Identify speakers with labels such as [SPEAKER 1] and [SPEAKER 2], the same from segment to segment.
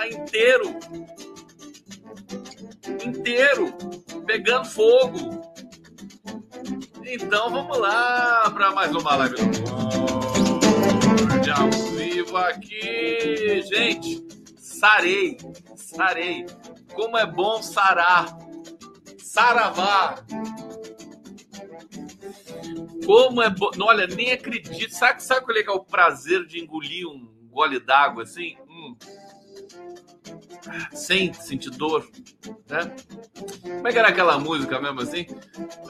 [SPEAKER 1] tá inteiro. Inteiro. Pegando fogo. Então vamos lá para mais uma live de ao vivo aqui. Gente, sarei. Sarei. Como é bom sarar. Saravá. Como é bom. Olha, nem acredito. Sabe, sabe qual é, que é o prazer de engolir um gole d'água assim? Hum. Sem sentir dor, né? Como é que era aquela música mesmo assim?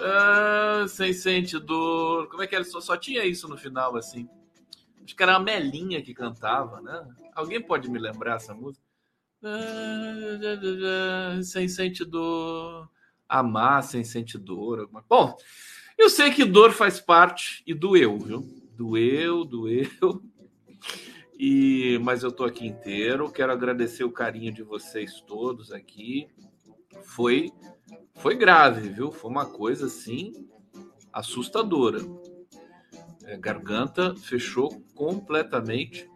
[SPEAKER 1] Ah, sem sentir dor. Como é que era? Só, só tinha isso no final assim. Acho que era a Melinha que cantava, né? Alguém pode me lembrar essa música? Ah, sem sentir dor. Amar sem sentir dor. Bom, eu sei que dor faz parte e doeu, viu? Doeu, doeu. E mas eu tô aqui inteiro. Quero agradecer o carinho de vocês todos aqui. Foi foi grave, viu? Foi uma coisa assim assustadora. É, garganta fechou completamente.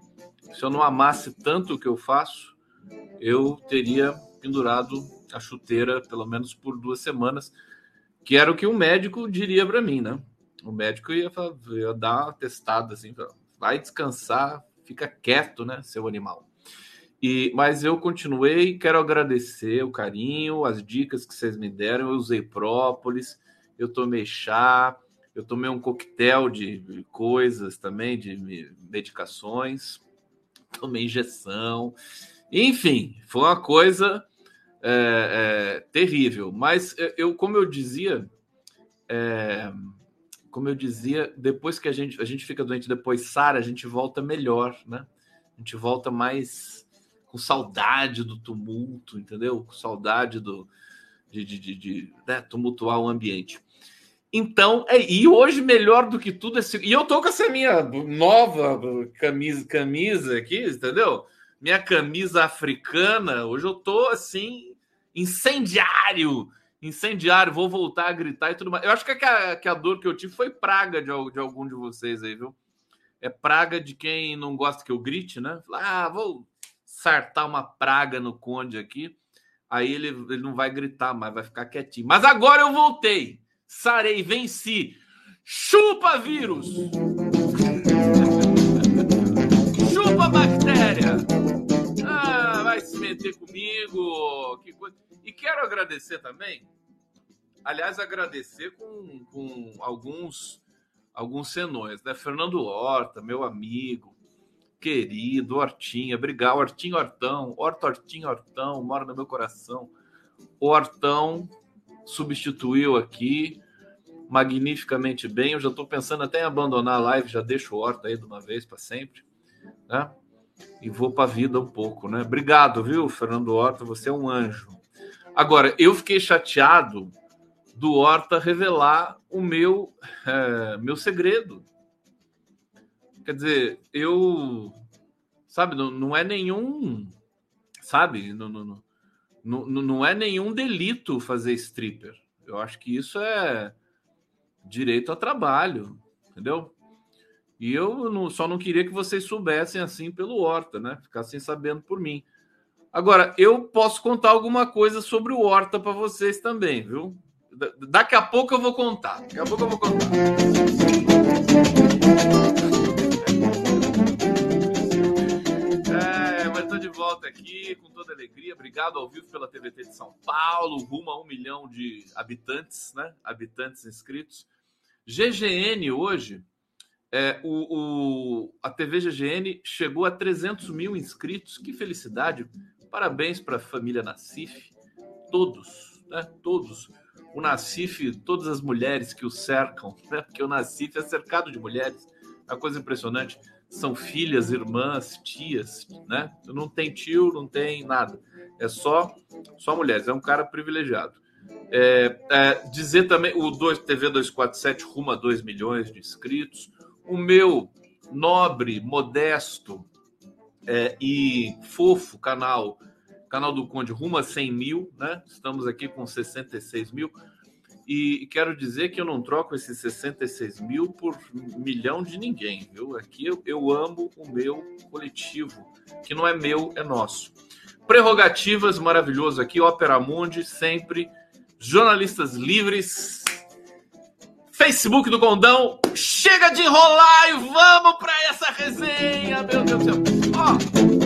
[SPEAKER 1] Se eu não amasse tanto o que eu faço, eu teria pendurado a chuteira pelo menos por duas semanas que era o que o médico diria para mim, né? O médico ia, ia dar uma testada assim, vai descansar, fica quieto, né, seu animal. E, mas eu continuei, quero agradecer o carinho, as dicas que vocês me deram. Eu usei própolis, eu tomei chá, eu tomei um coquetel de coisas também, de medicações, tomei injeção. Enfim, foi uma coisa é, é, terrível. Mas eu, como eu dizia, é, como eu dizia, depois que a gente, a gente fica doente, depois sara, a gente volta melhor, né? A gente volta mais com saudade do tumulto, entendeu? Com saudade do de, de, de, de né? tumultuar o ambiente. Então, é, e hoje melhor do que tudo esse, e eu tô com essa minha nova camisa, camisa aqui, entendeu? Minha camisa africana, hoje eu tô assim incendiário, incendiário, vou voltar a gritar e tudo mais. Eu acho que a, que a dor que eu tive foi praga de, de algum de vocês aí, viu? É praga de quem não gosta que eu grite, né? Ah, vou sartar uma praga no Conde aqui. Aí ele, ele não vai gritar mais, vai ficar quietinho. Mas agora eu voltei. Sarei, venci. Chupa vírus! Chupa bactéria! Ah, vai se meter comigo. Que coisa. E quero agradecer também, aliás, agradecer com, com alguns alguns senões, né? Fernando Horta, meu amigo, querido, Hortinha, obrigado, Hortinho Hortão, Horta Hortinho Hortão, mora no meu coração. O Hortão substituiu aqui magnificamente bem. Eu já estou pensando até em abandonar a live, já deixo o Horta aí de uma vez para sempre, né? E vou para a vida um pouco, né? Obrigado, viu, Fernando Horta, você é um anjo. Agora, eu fiquei chateado do Horta revelar o meu, é, meu segredo. Quer dizer, eu. Sabe, não, não é nenhum. Sabe, não, não, não, não é nenhum delito fazer stripper. Eu acho que isso é direito a trabalho, entendeu? E eu não, só não queria que vocês soubessem assim pelo Horta, né? Ficassem sabendo por mim. Agora, eu posso contar alguma coisa sobre o Horta para vocês também, viu? Daqui a pouco eu vou contar. Daqui a pouco eu vou contar. É, mas estou de volta aqui com toda alegria. Obrigado ao vivo pela TVT de São Paulo, rumo a um milhão de habitantes, né? Habitantes inscritos. GGN hoje, é, o, o, a TV GGN chegou a 300 mil inscritos. Que felicidade! Parabéns para a família Nassif, todos, né? Todos. O Nassif, todas as mulheres que o cercam, né? Porque o Nassif é cercado de mulheres. Uma coisa impressionante. São filhas, irmãs, tias, né? Não tem tio, não tem nada. É só, só mulheres. É um cara privilegiado. É, é, dizer também, o 2, TV 247 rumo a 2 milhões de inscritos. O meu nobre, modesto, é, e fofo canal canal do Conde rumo a 100 mil, né? Estamos aqui com 66 mil. E quero dizer que eu não troco esses 66 mil por milhão de ninguém, viu? Aqui eu, eu amo o meu coletivo, que não é meu, é nosso. Prerrogativas, maravilhoso aqui, Ópera Mundi, sempre. Jornalistas livres. Facebook do Gondão. Chega de enrolar e vamos para essa resenha, meu Deus do céu. Ó,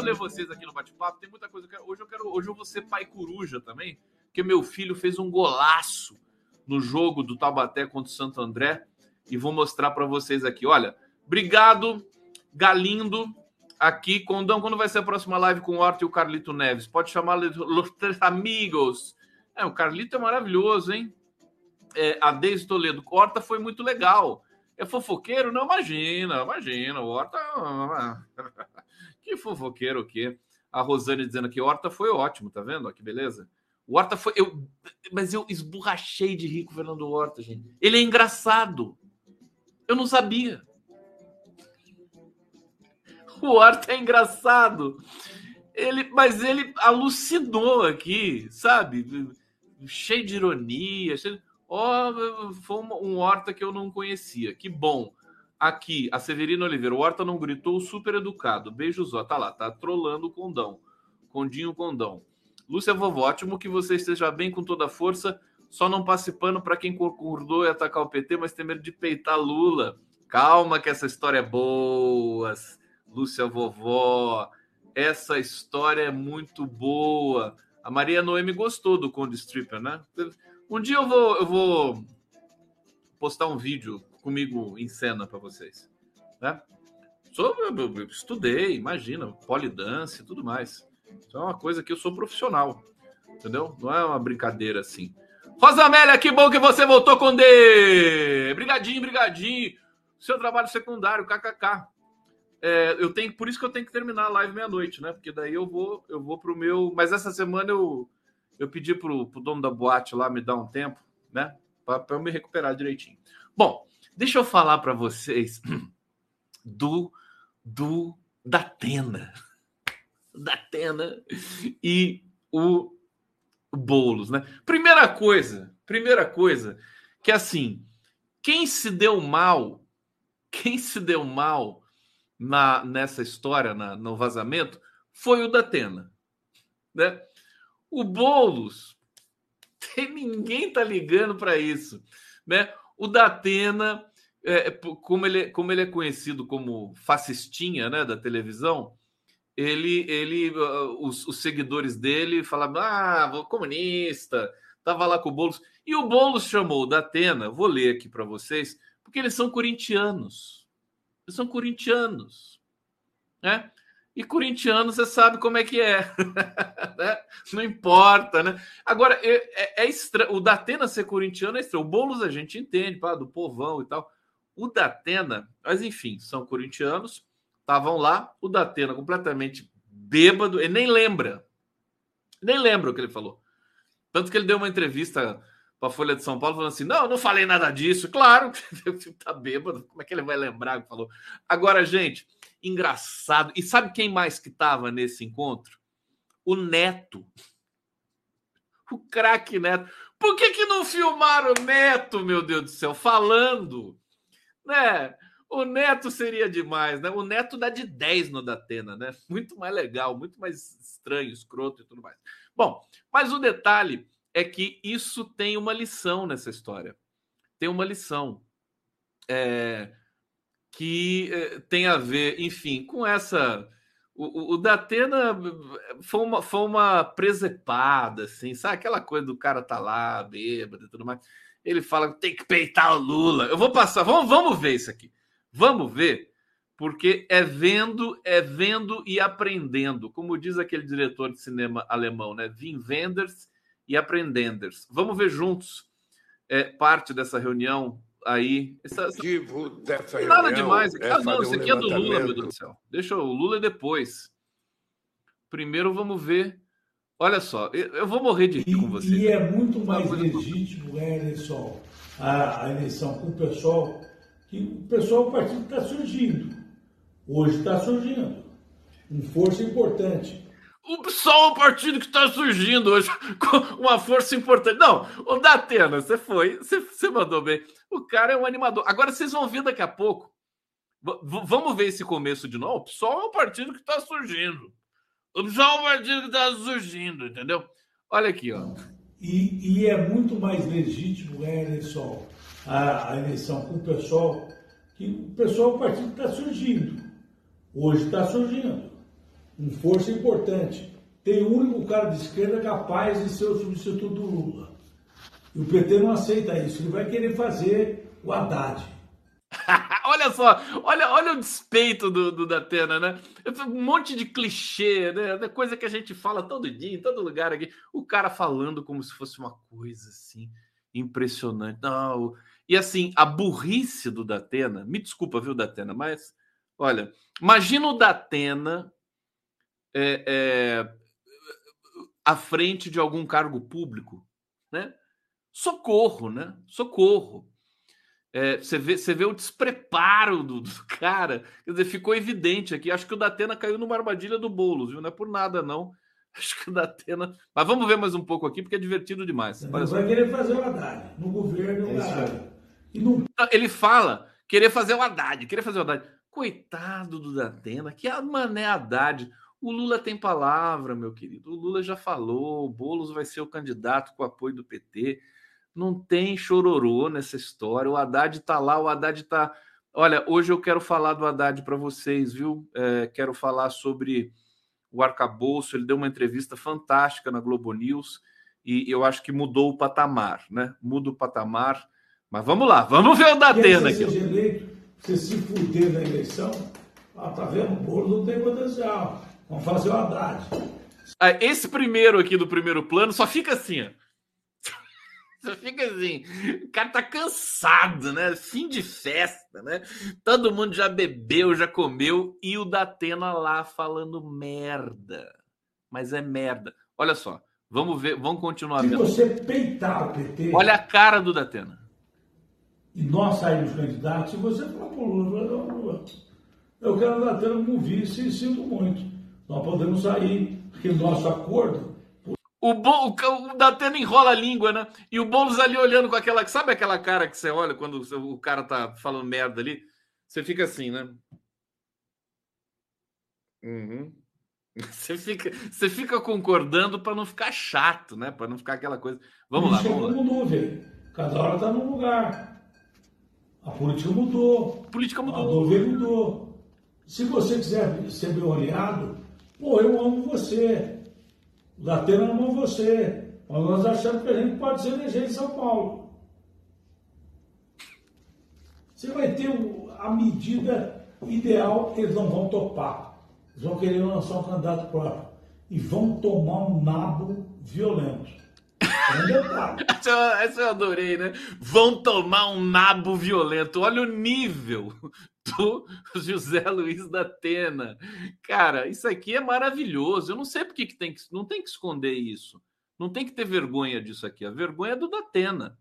[SPEAKER 1] eu ler vocês aqui no bate-papo. Tem muita coisa eu quero. Hoje eu quero. Hoje eu vou ser pai coruja também porque meu filho fez um golaço no jogo do Taubaté contra o Santo André e vou mostrar para vocês aqui. Olha, obrigado, Galindo. Aqui, Condão, quando vai ser a próxima live com o Horta e o Carlito Neves? Pode chamar los tres amigos. É, o Carlito é maravilhoso, hein? É, a Deise Toledo. Horta foi muito legal. É fofoqueiro? Não, imagina, imagina. O Horta. que fofoqueiro o quê? A Rosane dizendo que Horta foi ótimo, tá vendo? Que beleza. O Horta foi. Eu, mas eu esborrachei de rico Fernando Horta, gente. Ele é engraçado. Eu não sabia. O Horta é engraçado. Ele, mas ele alucinou aqui, sabe? Cheio de ironia. Cheio... Oh, foi um Horta que eu não conhecia. Que bom. Aqui, a Severina Oliveira. O Horta não gritou, super educado. Beijos, ó. Tá lá, tá trolando o condão. Condinho condão. Lúcia Vovó, ótimo que você esteja bem com toda a força. Só não passe pano para quem concordou em atacar o PT, mas tem medo de peitar Lula. Calma, que essa história é boa. Lúcia Vovó, essa história é muito boa. A Maria Noemi gostou do Conde Stripper, né? Um dia eu vou, eu vou postar um vídeo comigo em cena para vocês, né? Eu estudei, imagina, polidance e tudo mais. Isso é uma coisa que eu sou profissional, entendeu? Não é uma brincadeira assim. Rosa Amélia, que bom que você voltou com D! Brigadinho, brigadinho. Seu trabalho secundário, kkk. É, eu tenho, por isso que eu tenho que terminar a live meia-noite, né? Porque daí eu vou, eu vou pro meu. Mas essa semana eu, eu pedi pro, pro dono da boate lá me dar um tempo, né? Para eu me recuperar direitinho. Bom, deixa eu falar para vocês do do da Tena da Atena e o Boulos, né? Primeira coisa, primeira coisa, que assim, quem se deu mal, quem se deu mal na nessa história, na, no vazamento, foi o da Atena, né? O Boulos, tem, ninguém tá ligando para isso, né? O da Atena, é, como, ele, como ele é conhecido como fascistinha, né, da televisão, ele, ele os, os, seguidores dele falavam, ah, comunista, tava lá com o Boulos. E o Boulos chamou da Atena, vou ler aqui para vocês, porque eles são corintianos. Eles são corintianos, né? E corintiano, você sabe como é que é. né? Não importa, né? Agora, é, é, é estranho. O Datena ser corintiano é estranho. O Boulos a gente entende, pá, do povão e tal. O Datena, mas enfim, são corintianos Estavam lá, o Datena completamente bêbado, ele nem lembra. Nem lembra o que ele falou. Tanto que ele deu uma entrevista para a Folha de São Paulo falando assim: não, não falei nada disso. Claro, tá bêbado, como é que ele vai lembrar que falou? Agora, gente, engraçado. E sabe quem mais que estava nesse encontro? O Neto. O craque Neto. Por que, que não filmaram o Neto, meu Deus do céu, falando? Né? O Neto seria demais, né? O Neto dá de 10 no Datena, né? Muito mais legal, muito mais estranho, escroto e tudo mais. Bom, mas o detalhe é que isso tem uma lição nessa história. Tem uma lição é, que é, tem a ver, enfim, com essa. O, o, o Datena foi uma, foi uma presepada, assim, sabe? Aquela coisa do cara tá lá, bêbado e tudo mais. Ele fala tem que peitar o Lula. Eu vou passar, vamos, vamos ver isso aqui. Vamos ver, porque é vendo, é vendo e aprendendo, como diz aquele diretor de cinema alemão, né? Vim Wenders e aprendenders. Vamos ver juntos é, parte dessa reunião aí. Essa, essa... Dessa Nada demais. É ah, não, isso aqui um é do Lula, meu Deus do céu. Deixa o Lula depois. Primeiro vamos ver. Olha só, eu vou morrer de rir com você.
[SPEAKER 2] E é muito mais legítimo a eleição, a, a eleição com o pessoal que o pessoal, o partido está surgindo. Hoje está surgindo. uma força importante.
[SPEAKER 1] O PSOL é um partido que está surgindo hoje com uma força importante. Não, o Datena, você foi, você, você mandou bem. O cara é um animador. Agora vocês vão ver daqui a pouco. V vamos ver esse começo de novo. O PSOL é um partido que está surgindo. O PSOL é um partido que está surgindo, entendeu? Olha aqui, ó.
[SPEAKER 2] E, e é muito mais legítimo é, a a, a eleição com o pessoal, que o pessoal é um partido que está surgindo. Hoje está surgindo. Com força importante. Tem o único cara de esquerda capaz de ser o substituto do Lula. E o PT não aceita isso. Ele vai querer fazer o Haddad.
[SPEAKER 1] olha só, olha, olha o despeito do, do Datena, né? Um monte de clichê, né? Coisa que a gente fala todo dia, em todo lugar aqui. O cara falando como se fosse uma coisa assim impressionante. Não, e assim, a burrice do Datena, me desculpa, viu, Datena, mas olha, imagina o Datena é, é, à frente de algum cargo público, né? Socorro, né? Socorro. É, você, vê, você vê o despreparo do, do, cara. Quer dizer, ficou evidente aqui. Acho que o Datena caiu numa armadilha do Boulos, viu? Não é por nada, não. Acho que o Datena. Mas vamos ver mais um pouco aqui, porque é divertido demais.
[SPEAKER 2] Ele vai querer fazer o Haddad no governo. É
[SPEAKER 1] não... Ele fala querer fazer o Haddad, querer fazer o Haddad. Coitado do Datena, que a mané Haddad. O Lula tem palavra, meu querido. O Lula já falou, o Boulos vai ser o candidato com o apoio do PT. Não tem chororô nessa história. O Haddad está lá, o Haddad está. Olha, hoje eu quero falar do Haddad para vocês, viu? É, quero falar sobre o arcabouço. Ele deu uma entrevista fantástica na Globo News e eu acho que mudou o patamar, né? Muda o patamar. Mas vamos lá, vamos ver o Datena aqui.
[SPEAKER 2] Seja eleito, você se fuder na eleição, ah, tá vendo? O bolo não tem potencial. Vamos fazer o Haddad.
[SPEAKER 1] Ah, esse primeiro aqui do primeiro plano só fica assim, ó. Você fica assim, o cara tá cansado, né? Fim de festa, né? Todo mundo já bebeu, já comeu e o Datena lá falando merda. Mas é merda. Olha só, vamos ver, vamos continuar
[SPEAKER 2] Se vendo. você peitar o PT.
[SPEAKER 1] Olha a cara do Datena.
[SPEAKER 2] E nós saímos candidatos, se você falar Lula, Lula, eu quero o Datena como vice e sinto muito. Nós podemos sair, porque nosso acordo
[SPEAKER 1] o, Bo, o, Datena enrola a língua, né? E o Boulos ali olhando com aquela. Sabe aquela cara que você olha quando o cara tá falando merda ali? Você fica assim, né? Uhum. Você fica, você fica concordando para não ficar chato, né? Para não ficar aquela coisa. Vamos lá, vamos lá.
[SPEAKER 2] Mudou, velho. Cada hora tá num lugar. A política mudou.
[SPEAKER 1] A política mudou.
[SPEAKER 2] A mudou. Se você quiser ser bem olhado, pô, eu amo você. O Datena amou você. Mas nós achamos que a gente pode ser eleger em São Paulo. Você vai ter a medida ideal, eles não vão topar. Eles vão querer lançar um candidato próprio. E vão tomar um nabo violento.
[SPEAKER 1] É essa eu adorei, né? Vão tomar um nabo violento. Olha o nível do José Luiz da Atena. Cara, isso aqui é maravilhoso. Eu não sei porque que tem que não tem que esconder isso. Não tem que ter vergonha disso aqui. A vergonha é do Datena.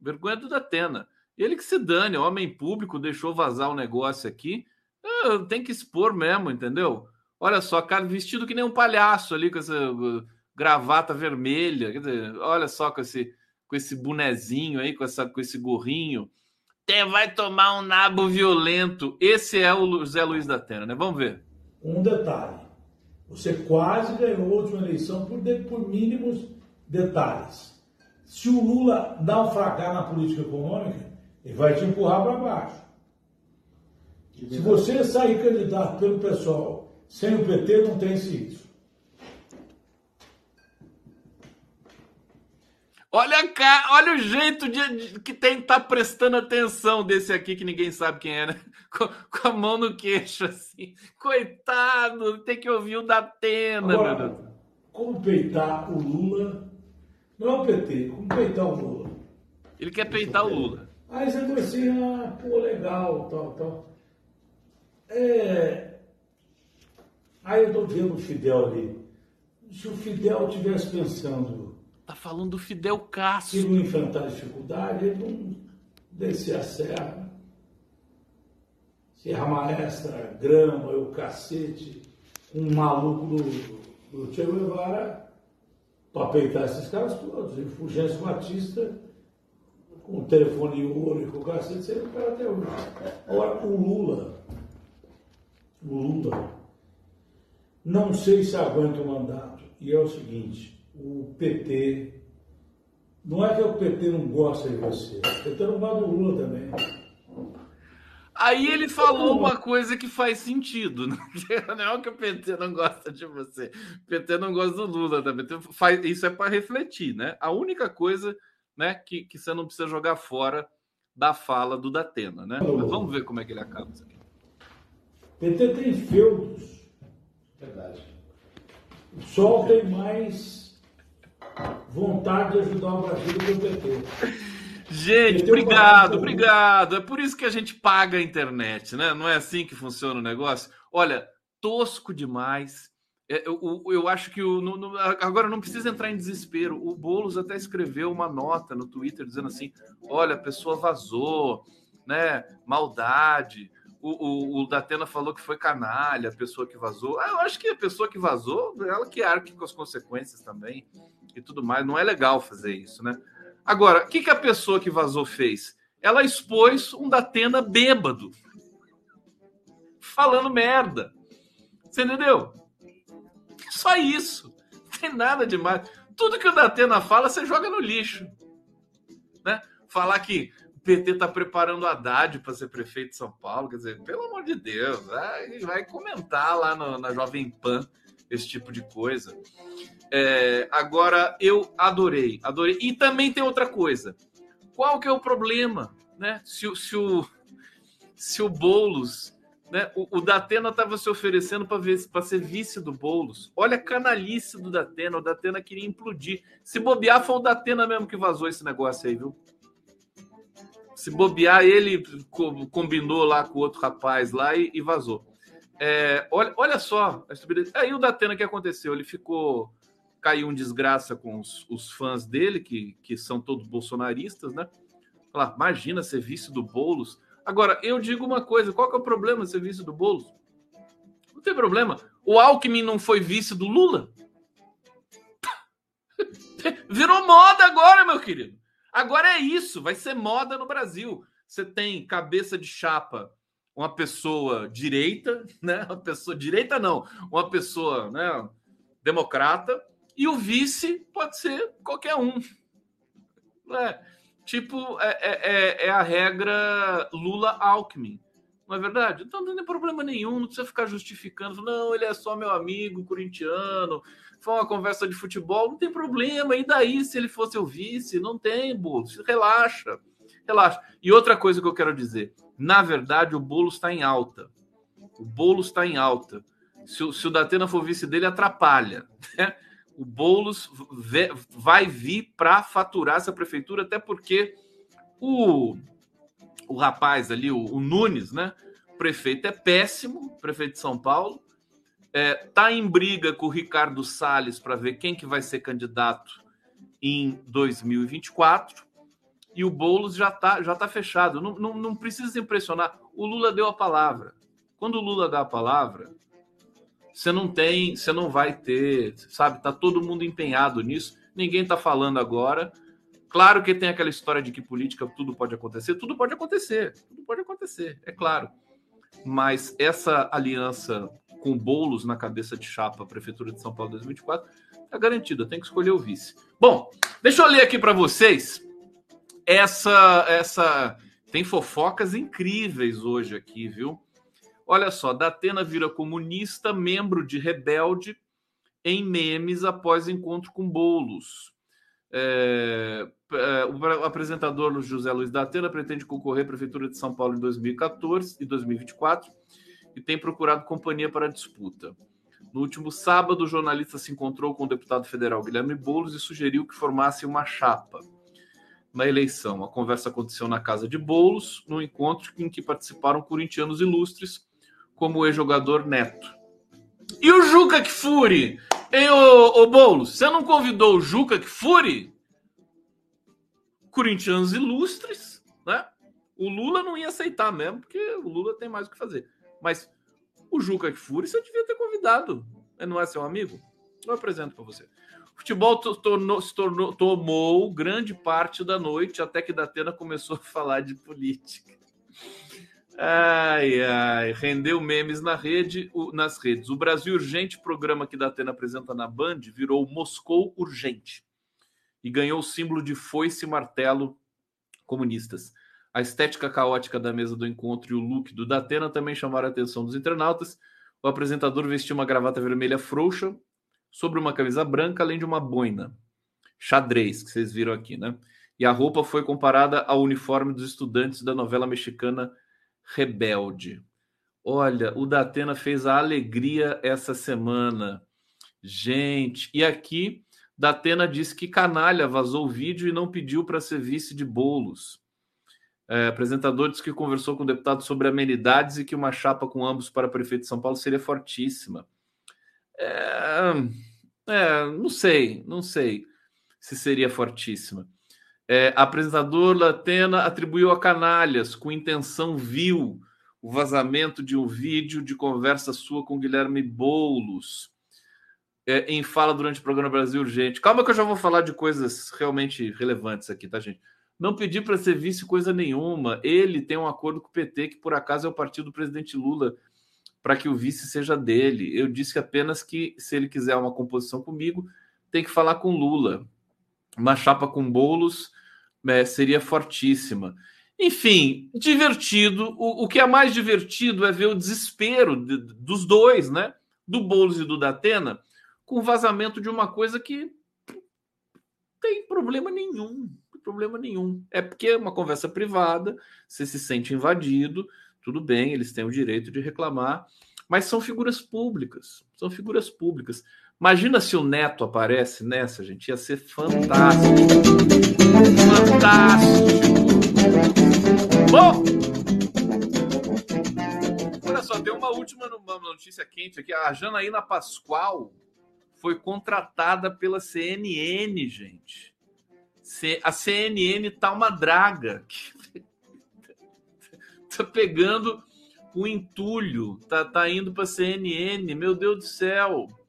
[SPEAKER 1] Vergonha é do Datena. Ele que se dane, homem público, deixou vazar o negócio aqui. É, tem que expor mesmo, entendeu? Olha só, cara vestido que nem um palhaço ali com essa gravata vermelha. Quer dizer, olha só com esse, com esse bonezinho aí, com, essa, com esse gorrinho. Até vai tomar um nabo violento. Esse é o José Luiz da Atena, né? Vamos ver.
[SPEAKER 2] Um detalhe. Você quase ganhou a última eleição por, por mínimos detalhes. Se o Lula naufragar na política econômica, ele vai te empurrar para baixo. Se você sair candidato pelo pessoal sem o PT, não tem isso.
[SPEAKER 1] Olha cá, olha o jeito de, de que tem que estar tá prestando atenção desse aqui que ninguém sabe quem é, né? Com, com, a mão no queixo, assim. Coitado, tem que ouvir o da Atena, Agora.
[SPEAKER 2] Como peitar o Lula? Não é o PT, como peitar o Lula?
[SPEAKER 1] Ele quer peitar o Lula.
[SPEAKER 2] Aí você vai assim, ah, pô, legal, tal, tal. É... Aí eu tô vendo o Fidel ali. Se o Fidel estivesse pensando
[SPEAKER 1] Tá falando do Fidel Castro.
[SPEAKER 2] Se não enfrentar dificuldade, ele não descer a serra. Serra Maestra, grama, o cacete. um maluco do, do Che Guevara para peitar esses caras todos. E Fulgêncio Batista, com o telefone ouro e com o cacete, seria o cara até hoje. Agora, o Lula, o Lula, não sei se aguenta o mandato. E é o seguinte, o PT, não é que o PT não gosta de você, o PT não gosta do Lula também.
[SPEAKER 1] Aí ele falou uma coisa que faz sentido. Né? Não é que o PT não gosta de você. O PT não gosta do Lula também. Então, isso é para refletir, né? A única coisa né, que, que você não precisa jogar fora da fala do Datena, né? Mas vamos ver como é que ele acaba isso aqui.
[SPEAKER 2] PT tem feudos. Verdade. O Sol tem mais vontade de ajudar o Brasil do PT.
[SPEAKER 1] Gente, obrigado, obrigado. É por isso que a gente paga a internet, né? Não é assim que funciona o negócio. Olha, tosco demais. É, eu, eu, eu acho que o, no, no, agora não precisa entrar em desespero. O Boulos até escreveu uma nota no Twitter dizendo assim: olha, a pessoa vazou, né? Maldade. O, o, o Datena falou que foi canalha, a pessoa que vazou. Ah, eu acho que a pessoa que vazou, ela que arque com as consequências também e tudo mais. Não é legal fazer isso, né? Agora, o que, que a pessoa que vazou fez? Ela expôs um Datena bêbado. Falando merda. Você entendeu? Só isso. Não tem nada demais. Tudo que o Datena fala, você joga no lixo. Né? Falar que o PT está preparando Haddad para ser prefeito de São Paulo, quer dizer, pelo amor de Deus, vai, vai comentar lá no, na Jovem Pan esse tipo de coisa. É, agora, eu adorei, adorei. E também tem outra coisa. Qual que é o problema? Né? Se, se, o, se o Boulos... Né? O, o Datena estava se oferecendo para ser vice do Boulos. Olha a canalice do Datena. O Datena queria implodir. Se bobear, foi o Datena mesmo que vazou esse negócio aí, viu? Se bobear, ele combinou lá com o outro rapaz lá e, e vazou. É, olha, olha só, aí o Datena que aconteceu? Ele ficou caiu em desgraça com os, os, fãs dele, que, que são todos bolsonaristas, né? Falar, imagina ser vice do Boulos. Agora, eu digo uma coisa: qual que é o problema de ser vice do Boulos? Não tem problema. O Alckmin não foi vice do Lula? Virou moda agora, meu querido. Agora é isso, vai ser moda no Brasil. Você tem cabeça de chapa, uma pessoa direita, né? Uma pessoa direita não, uma pessoa, né, democrata, e o vice pode ser qualquer um. É, tipo, é, é, é, é a regra Lula-Alckmin. Não é verdade? Então não tem problema nenhum, não precisa ficar justificando. Não, ele é só meu amigo corintiano, foi uma conversa de futebol, não tem problema. E daí, se ele fosse o vice? Não tem, Boulos. Relaxa, relaxa. E outra coisa que eu quero dizer: na verdade, o Boulos está em alta. O Boulos está em alta. Se, o, se o Datena for vice dele, atrapalha. Né? O Boulos vai vir para faturar essa prefeitura, até porque o, o rapaz ali, o, o Nunes, né? Prefeito é péssimo, prefeito de São Paulo, é, tá em briga com o Ricardo Salles para ver quem que vai ser candidato em 2024 e o Boulos já tá, já tá fechado. Não, não, não precisa impressionar. O Lula deu a palavra. Quando o Lula dá a palavra, você não tem, você não vai ter, sabe? Tá todo mundo empenhado nisso. Ninguém tá falando agora. Claro que tem aquela história de que política tudo pode acontecer, tudo pode acontecer, tudo pode acontecer, é claro. Mas essa aliança com bolos na cabeça de chapa Prefeitura de São Paulo 2024 tá garantida, tem que escolher o vice. Bom, deixa eu ler aqui para vocês essa essa tem fofocas incríveis hoje aqui, viu? Olha só, Datena vira comunista, membro de rebelde em memes após encontro com bolos. É, é, o apresentador José Luiz Datena pretende concorrer à Prefeitura de São Paulo em 2014 e 2024 e tem procurado companhia para a disputa. No último sábado, o jornalista se encontrou com o deputado federal Guilherme Boulos e sugeriu que formasse uma chapa na eleição. A conversa aconteceu na casa de Boulos, num encontro em que participaram corintianos ilustres como ex-jogador Neto. E o Juca Kfouri? Hein, ô, ô Boulos, você não convidou o Juca Kfouri? Corintianos ilustres, né? O Lula não ia aceitar mesmo, porque o Lula tem mais o que fazer. Mas O Juca Kfouri você devia ter convidado. Não é seu amigo? Eu apresento para você. O futebol tornou, se tornou, tomou grande parte da noite, até que Datena começou a falar de política. Ai, ai, rendeu memes na rede, nas redes. O Brasil Urgente, programa que Datena apresenta na Band, virou Moscou Urgente e ganhou o símbolo de foice e martelo comunistas. A estética caótica da mesa do encontro e o look do Datena também chamaram a atenção dos internautas. O apresentador vestiu uma gravata vermelha frouxa sobre uma camisa branca, além de uma boina xadrez, que vocês viram aqui, né? E a roupa foi comparada ao uniforme dos estudantes da novela mexicana Rebelde. Olha, o Datena fez a alegria essa semana. Gente, e aqui Datena disse que canalha vazou o vídeo e não pediu para ser vice de bolos. É, apresentador disse que conversou com o deputado sobre amenidades e que uma chapa com ambos para prefeito de São Paulo seria fortíssima. É, é, não sei, não sei se seria fortíssima. É, apresentador Latena atribuiu a canalhas com intenção vil o vazamento de um vídeo de conversa sua com Guilherme Boulos é, em fala durante o programa Brasil Urgente. Calma que eu já vou falar de coisas realmente relevantes aqui, tá, gente? Não pedi para ser vice coisa nenhuma. Ele tem um acordo com o PT, que por acaso é o partido do presidente Lula, para que o vice seja dele. Eu disse apenas que se ele quiser uma composição comigo, tem que falar com Lula uma chapa com bolos é, seria fortíssima. Enfim, divertido. O, o, que é mais divertido é ver o desespero de, dos dois, né? Do Boulos e do Datena, com vazamento de uma coisa que tem problema nenhum. Problema nenhum. É porque é uma conversa privada, você se sente invadido, tudo bem, eles têm o direito de reclamar, mas são figuras públicas. São figuras públicas. Imagina se o Neto aparece nessa, gente. Ia ser fantástico. Fantástico. Bom, olha só, tem uma última notícia quente aqui. A Janaína Pascoal foi contratada pela CNN, gente. A CNN tá uma draga. tá pegando o entulho, tá, tá indo para CNN. Meu Deus do céu.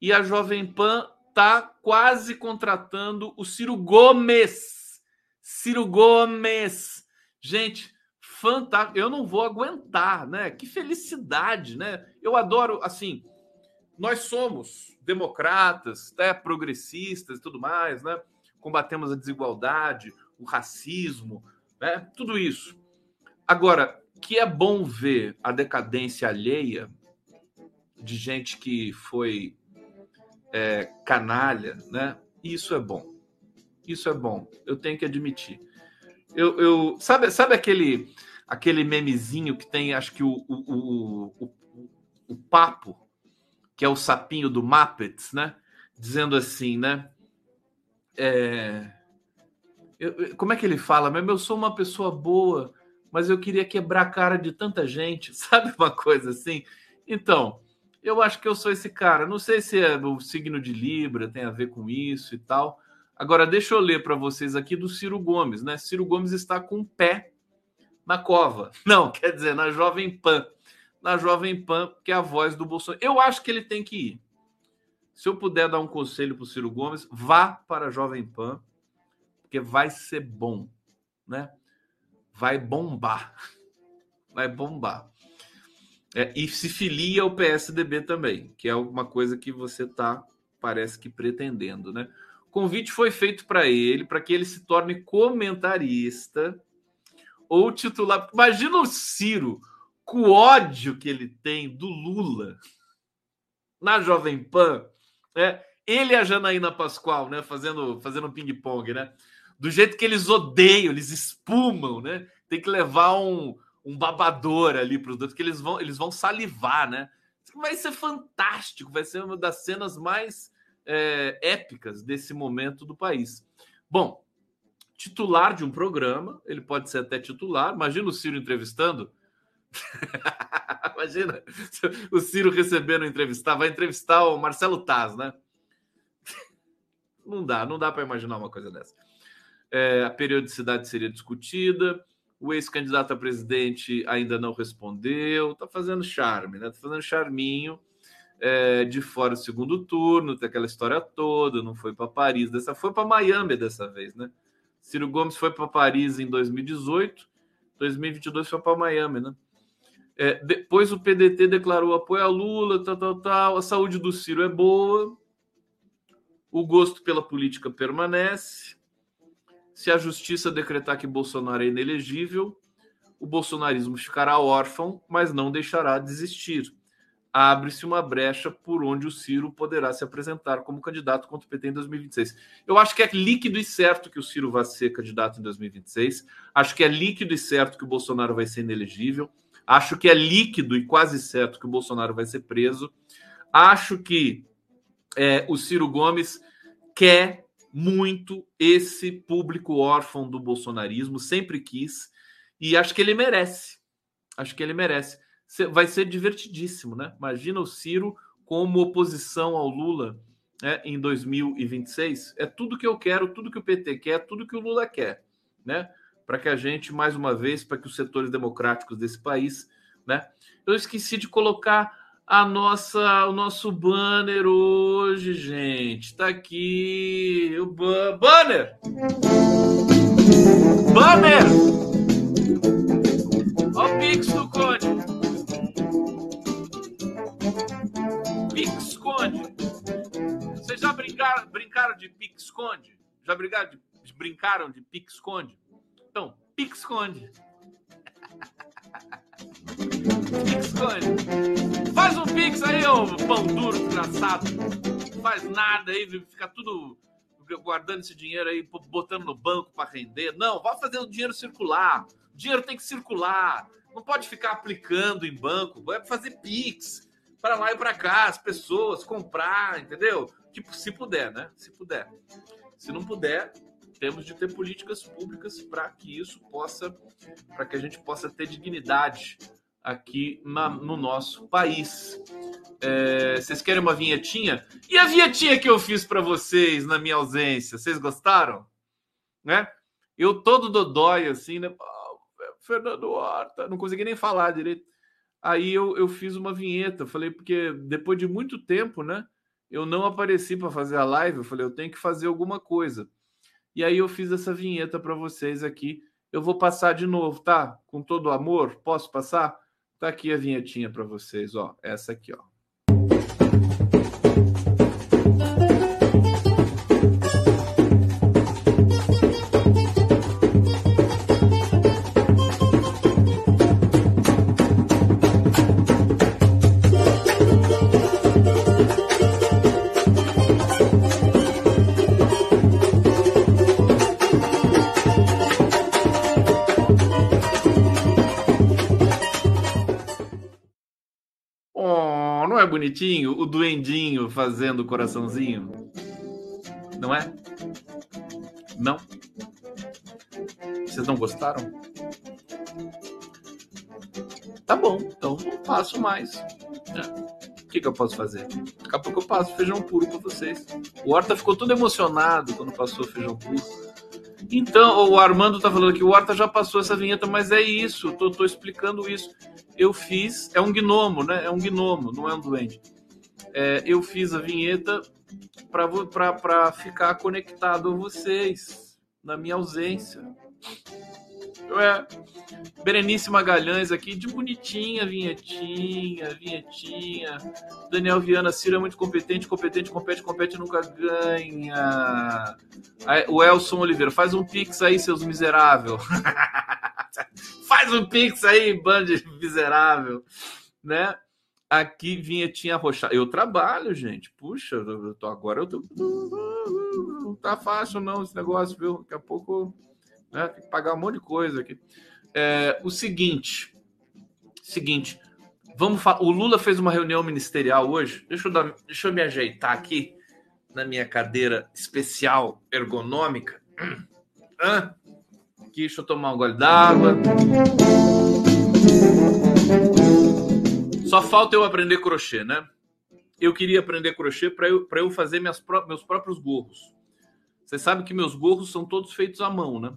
[SPEAKER 1] E a Jovem Pan tá quase contratando o Ciro Gomes. Ciro Gomes. Gente, fantástico. Eu não vou aguentar, né? Que felicidade, né? Eu adoro, assim, nós somos democratas, né? progressistas e tudo mais, né? Combatemos a desigualdade, o racismo, né? Tudo isso. Agora, que é bom ver a decadência alheia de gente que foi é, canalha, né? Isso é bom. Isso é bom. Eu tenho que admitir. Eu, eu sabe, sabe aquele aquele memezinho que tem, acho que o, o, o, o, o papo, que é o sapinho do Muppets, né? Dizendo assim, né? É, eu, como é que ele fala? Mas eu sou uma pessoa boa, mas eu queria quebrar a cara de tanta gente, sabe uma coisa assim? Então, eu acho que eu sou esse cara. Não sei se é o signo de Libra tem a ver com isso e tal. Agora, deixa eu ler para vocês aqui do Ciro Gomes, né? Ciro Gomes está com o pé na cova. Não, quer dizer, na Jovem Pan. Na Jovem Pan, que é a voz do Bolsonaro. Eu acho que ele tem que ir. Se eu puder dar um conselho para o Ciro Gomes, vá para a Jovem Pan, porque vai ser bom, né? Vai bombar. Vai bombar. É, e se filia ao PSDB também, que é alguma coisa que você está, parece que, pretendendo, né? O convite foi feito para ele, para que ele se torne comentarista ou titular. Imagina o Ciro, com o ódio que ele tem do Lula na Jovem Pan, né? ele e a Janaína Pascoal, né? Fazendo, fazendo ping-pong, né? Do jeito que eles odeiam, eles espumam, né? Tem que levar um, um babador ali para os dois, que eles vão, eles vão salivar, né? Vai ser fantástico, vai ser uma das cenas mais é, épicas desse momento do país. Bom, titular de um programa, ele pode ser até titular. Imagina o Ciro entrevistando. Imagina o Ciro recebendo entrevistar, vai entrevistar o Marcelo Taz, né? Não dá, não dá para imaginar uma coisa dessa. É, a periodicidade seria discutida, O ex-candidato a presidente ainda não respondeu. Tá fazendo charme, né? Tá fazendo charminho é, de fora do segundo turno, tem aquela história toda. Não foi para Paris, dessa foi para Miami dessa vez, né? Ciro Gomes foi para Paris em 2018, 2022 foi para Miami, né? É, depois o PDT declarou apoio a Lula, tal, tal, tal. A saúde do Ciro é boa. O gosto pela política permanece. Se a justiça decretar que Bolsonaro é inelegível, o bolsonarismo ficará órfão, mas não deixará de existir. Abre-se uma brecha por onde o Ciro poderá se apresentar como candidato contra o PT em 2026. Eu acho que é líquido e certo que o Ciro vai ser candidato em 2026. Acho que é líquido e certo que o Bolsonaro vai ser inelegível. Acho que é líquido e quase certo que o Bolsonaro vai ser preso. Acho que é, o Ciro Gomes quer muito esse público órfão do bolsonarismo, sempre quis, e acho que ele merece. Acho que ele merece. Vai ser divertidíssimo, né? Imagina o Ciro como oposição ao Lula né, em 2026. É tudo que eu quero, tudo que o PT quer, tudo que o Lula quer, né? para que a gente, mais uma vez, para que os setores democráticos desse país, né? Eu esqueci de colocar a nossa, o nosso banner hoje, gente. Está aqui o ba banner. Banner. Ó o Pix do Conde. Pix Conde. Vocês já brincaram, brincaram de Pix Conde? Já brincaram de, brincaram de Pix Conde? Então, Pix esconde. Faz um Pix aí, ô pão duro, desgraçado. faz nada aí, fica tudo guardando esse dinheiro aí, botando no banco para render. Não, vai fazer o dinheiro circular. O dinheiro tem que circular. Não pode ficar aplicando em banco. Vai fazer Pix para lá e para cá, as pessoas comprar, entendeu? Tipo, se puder, né? Se puder. Se não puder, temos de ter políticas públicas para que isso possa, para que a gente possa ter dignidade aqui na, no nosso país. É, vocês querem uma vinhetinha? E a vinhetinha que eu fiz para vocês na minha ausência, vocês gostaram? Né? Eu todo dodói assim, né? Fernando Horta, não consegui nem falar direito. Aí eu, eu fiz uma vinheta, falei, porque depois de muito tempo, né? Eu não apareci para fazer a live, eu falei, eu tenho que fazer alguma coisa. E aí eu fiz essa vinheta para vocês aqui. Eu vou passar de novo, tá? Com todo amor, posso passar? Tá aqui a vinhetinha para vocês, ó. Essa aqui, ó. Bonitinho? O duendinho fazendo o coraçãozinho? Não é? Não? Vocês não gostaram? Tá bom, então não passo mais. É. O que, que eu posso fazer? Daqui a pouco eu passo feijão puro para vocês. O Horta ficou todo emocionado quando passou feijão puro. Então, o Armando tá falando que o Horta já passou essa vinheta, mas é isso, tô, tô explicando isso eu fiz. É um gnomo, né? É um gnomo, não é um duende. É, eu fiz a vinheta para ficar conectado a vocês na minha ausência. É. Berenice Magalhães aqui, de bonitinha, vinhetinha, vinhetinha. Daniel Viana, Ciro é muito competente, competente, compete, compete, nunca ganha. O Elson Oliveira, faz um pix aí, seus miseráveis. Faz um pix aí, band miserável, né? Aqui vinhetinha roxa. Eu trabalho, gente. Puxa, eu tô, agora eu tô. Não tá fácil, não, esse negócio, viu? Daqui a pouco né, tem que pagar um monte de coisa aqui. É, o seguinte. Seguinte. Vamos. O Lula fez uma reunião ministerial hoje. Deixa eu, dar, deixa eu me ajeitar aqui na minha cadeira especial ergonômica. Hã? Aqui, deixa eu tomar um gole d'água. Só falta eu aprender crochê, né? Eu queria aprender crochê para eu, eu fazer minhas, meus próprios gorros. Você sabe que meus gorros são todos feitos à mão, né?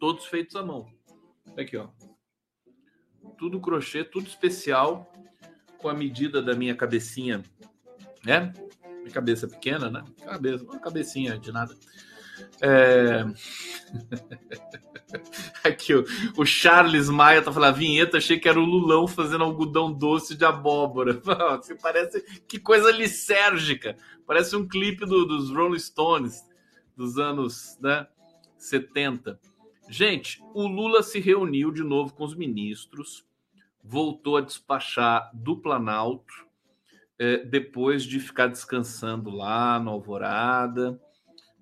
[SPEAKER 1] Todos feitos à mão. Aqui, ó. Tudo crochê, tudo especial, com a medida da minha cabecinha, né? Minha cabeça pequena, né? Cabeça, uma cabecinha de nada. É... Aqui, o, o Charles Maia tá falando, a vinheta, achei que era o Lulão fazendo algodão doce de abóbora. Você parece que coisa lisérgica. Parece um clipe do, dos Rolling Stones dos anos né, 70. Gente, o Lula se reuniu de novo com os ministros, voltou a despachar do Planalto, é, depois de ficar descansando lá na Alvorada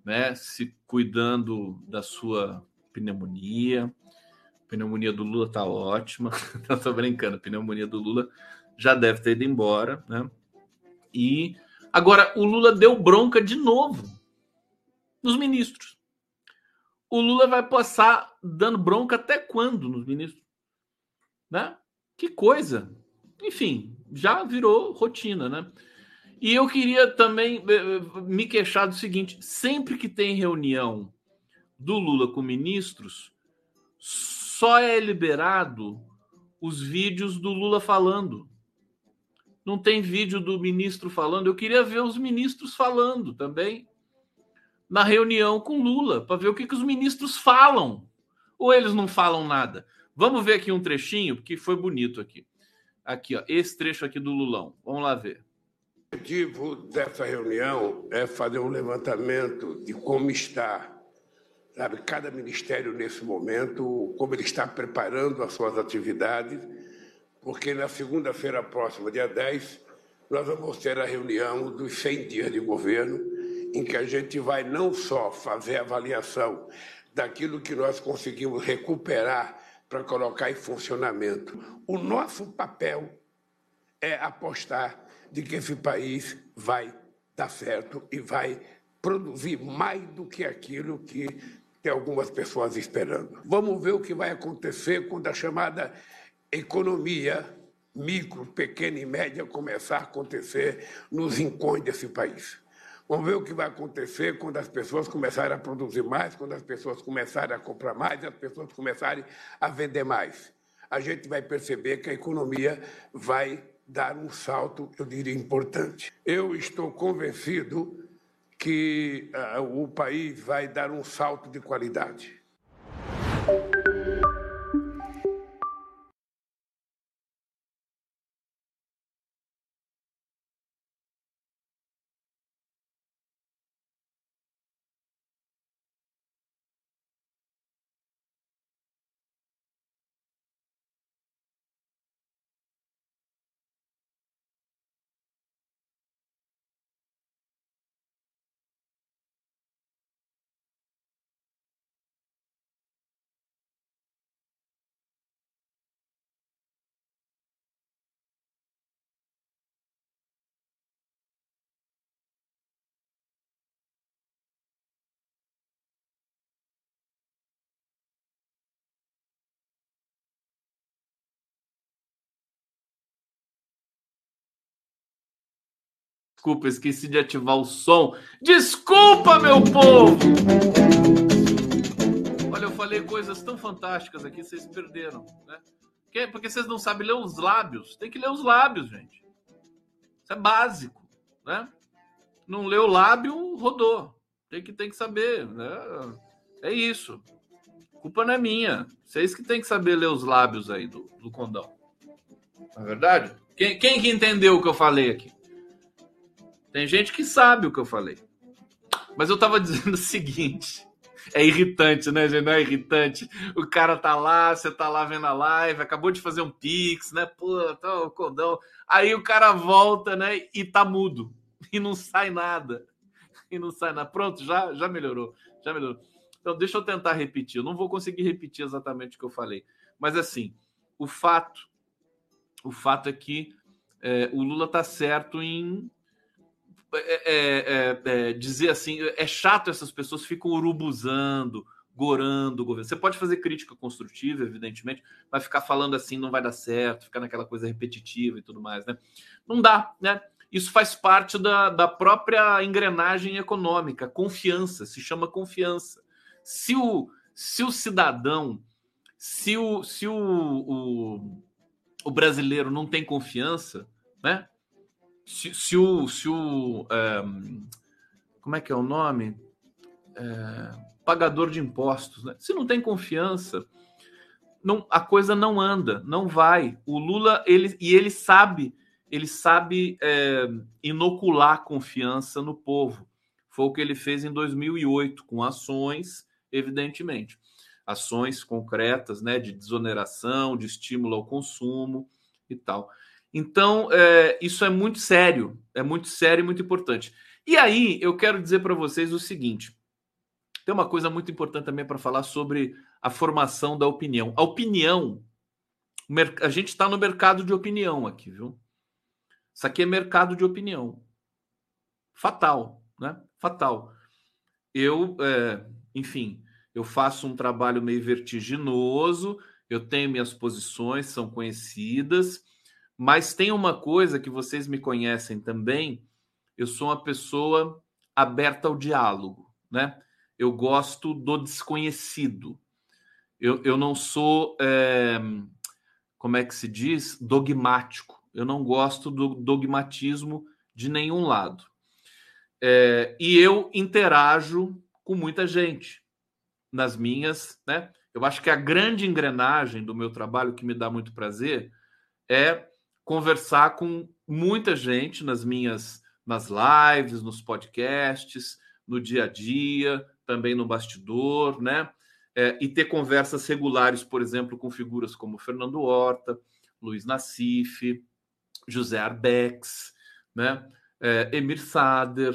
[SPEAKER 1] né, se cuidando da sua pneumonia. A pneumonia do Lula tá ótima. Não tô brincando, a pneumonia do Lula já deve ter ido embora, né? E agora o Lula deu bronca de novo nos ministros. O Lula vai passar dando bronca até quando nos ministros? Né? Que coisa. Enfim, já virou rotina, né? E eu queria também eh, eh, me queixar do seguinte: sempre que tem reunião do Lula com ministros, só é liberado os vídeos do Lula falando. Não tem vídeo do ministro falando. Eu queria ver os ministros falando também na reunião com Lula, para ver o que, que os ministros falam. Ou eles não falam nada. Vamos ver aqui um trechinho, porque foi bonito aqui. Aqui, ó, esse trecho aqui do Lulão. Vamos lá ver.
[SPEAKER 3] O objetivo dessa reunião é fazer um levantamento de como está sabe, cada ministério nesse momento, como ele está preparando as suas atividades, porque na segunda-feira próxima, dia 10, nós vamos ter a reunião dos 100 dias de governo, em que a gente vai não só fazer avaliação daquilo que nós conseguimos recuperar para colocar em funcionamento. O nosso papel é apostar de que esse país vai dar certo e vai produzir mais do que aquilo que tem algumas pessoas esperando. Vamos ver o que vai acontecer quando a chamada economia micro, pequena e média começar a acontecer nos rincões desse país. Vamos ver o que vai acontecer quando as pessoas começarem a produzir mais, quando as pessoas começarem a comprar mais, as pessoas começarem a vender mais. A gente vai perceber que a economia vai dar um salto, eu diria, importante. Eu estou convencido que uh, o país vai dar um salto de qualidade.
[SPEAKER 1] Desculpa, esqueci de ativar o som. Desculpa, meu povo! Olha, eu falei coisas tão fantásticas aqui, vocês perderam, né? Porque vocês não sabem ler os lábios. Tem que ler os lábios, gente. Isso é básico, né? Não leu o lábio, rodou. Tem que, tem que saber, né? É isso. Culpa não é minha. Vocês que tem que saber ler os lábios aí do, do condão. Não é verdade? Quem, quem que entendeu o que eu falei aqui? Tem gente que sabe o que eu falei. Mas eu tava dizendo o seguinte. É irritante, né, gente? Não é irritante. O cara tá lá, você tá lá vendo a live, acabou de fazer um pix, né? Pô, tá o condão. Aí o cara volta, né? E tá mudo. E não sai nada. E não sai nada. Pronto, já, já melhorou. Já melhorou. Então, deixa eu tentar repetir. Eu não vou conseguir repetir exatamente o que eu falei. Mas assim, o fato, o fato é que é, o Lula tá certo em é é, é, é, dizer assim, é chato essas pessoas ficam urubuzando, gorando o governo. Você pode fazer crítica construtiva, evidentemente, mas ficar falando assim não vai dar certo, ficar naquela coisa repetitiva e tudo mais, né? Não dá, né? Isso faz parte da, da própria engrenagem econômica, confiança, se chama confiança. Se o, se o cidadão se o, se o, o, o brasileiro não tem confiança, né? Se, se o, se o um, como é que é o nome? É, pagador de impostos, né? Se não tem confiança, não, a coisa não anda, não vai. O Lula ele e ele sabe, ele sabe é, inocular confiança no povo. Foi o que ele fez em 2008 com ações, evidentemente, ações concretas, né, de desoneração, de estímulo ao consumo e tal. Então, é, isso é muito sério, é muito sério e muito importante. E aí, eu quero dizer para vocês o seguinte: tem uma coisa muito importante também para falar sobre a formação da opinião. A opinião, a gente está no mercado de opinião aqui, viu? Isso aqui é mercado de opinião. Fatal, né? Fatal. Eu, é, enfim, eu faço um trabalho meio vertiginoso, eu tenho minhas posições, são conhecidas, mas tem uma coisa que vocês me conhecem também, eu sou uma pessoa aberta ao diálogo, né? Eu gosto do desconhecido. Eu, eu não sou, é, como é que se diz, dogmático. Eu não gosto do dogmatismo de nenhum lado. É, e eu interajo com muita gente nas minhas, né? Eu acho que a grande engrenagem do meu trabalho que me dá muito prazer é conversar com muita gente nas minhas nas lives, nos podcasts, no dia a dia, também no bastidor, né? É, e ter conversas regulares, por exemplo, com figuras como Fernando Horta, Luiz Nassif, José Arbex, né? É, Emir Sader,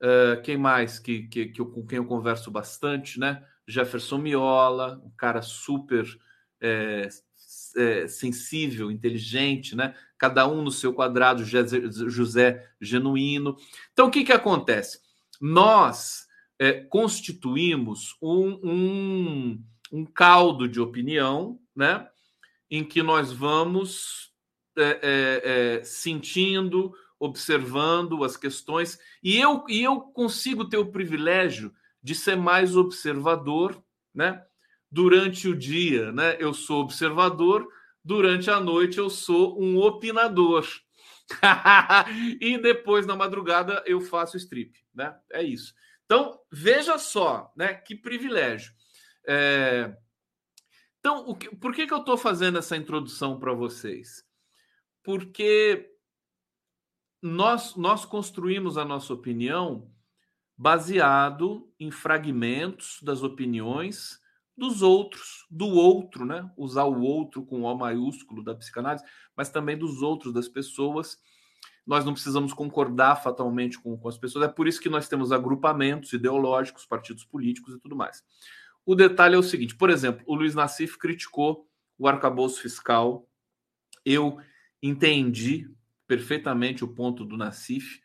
[SPEAKER 1] é, quem mais que, que, que eu, com quem eu converso bastante, né? Jefferson Miola, um cara super é, sensível, inteligente, né? Cada um no seu quadrado, José genuíno. Então, o que, que acontece? Nós é, constituímos um, um, um, caldo de opinião, né? Em que nós vamos é, é, é sentindo, observando as questões, e eu, e eu consigo ter o privilégio de ser mais observador, né? Durante o dia, né, eu sou observador, durante a noite eu sou um opinador. e depois na madrugada eu faço strip, né? É isso. Então, veja só, né, que privilégio. É... Então, que... por que, que eu estou fazendo essa introdução para vocês? Porque nós, nós construímos a nossa opinião baseado em fragmentos das opiniões dos outros, do outro, né? Usar o outro com O maiúsculo da psicanálise, mas também dos outros, das pessoas. Nós não precisamos concordar fatalmente com, com as pessoas, é por isso que nós temos agrupamentos ideológicos, partidos políticos e tudo mais. O detalhe é o seguinte: por exemplo, o Luiz Nassif criticou o arcabouço fiscal. Eu entendi perfeitamente o ponto do Nassif.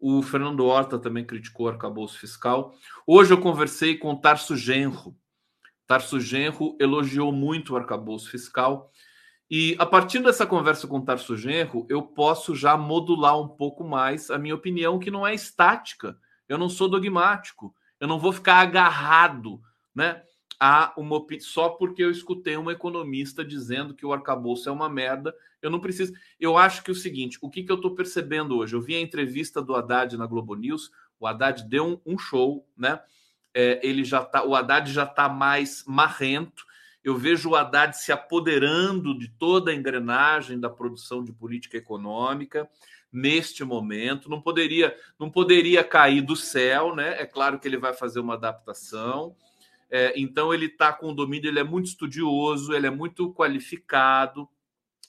[SPEAKER 1] O Fernando Horta também criticou o arcabouço fiscal. Hoje eu conversei com o Tarso Genro, Tarso Genro elogiou muito o arcabouço fiscal. E a partir dessa conversa com Tarso Genro, eu posso já modular um pouco mais a minha opinião, que não é estática. Eu não sou dogmático. Eu não vou ficar agarrado né, a uma só porque eu escutei um economista dizendo que o arcabouço é uma merda. Eu não preciso. Eu acho que é o seguinte: o que, que eu estou percebendo hoje? Eu vi a entrevista do Haddad na Globo News. O Haddad deu um, um show, né? É, ele já tá, o Haddad já está mais marrento. Eu vejo o Haddad se apoderando de toda a engrenagem da produção de política econômica neste momento. Não poderia, não poderia cair do céu, né? É claro que ele vai fazer uma adaptação. É, então ele está com o domínio, ele é muito estudioso, ele é muito qualificado,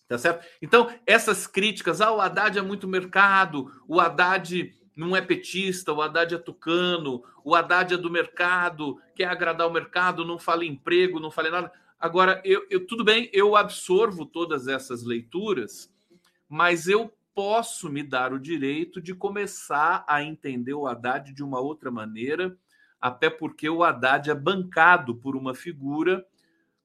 [SPEAKER 1] tá certo? Então essas críticas, ah, o Haddad é muito mercado, o Haddad não é petista, o Haddad é tucano, o Haddad é do mercado, quer agradar o mercado, não fala em emprego, não fala nada. Agora, eu, eu, tudo bem, eu absorvo todas essas leituras, mas eu posso me dar o direito de começar a entender o Haddad de uma outra maneira, até porque o Haddad é bancado por uma figura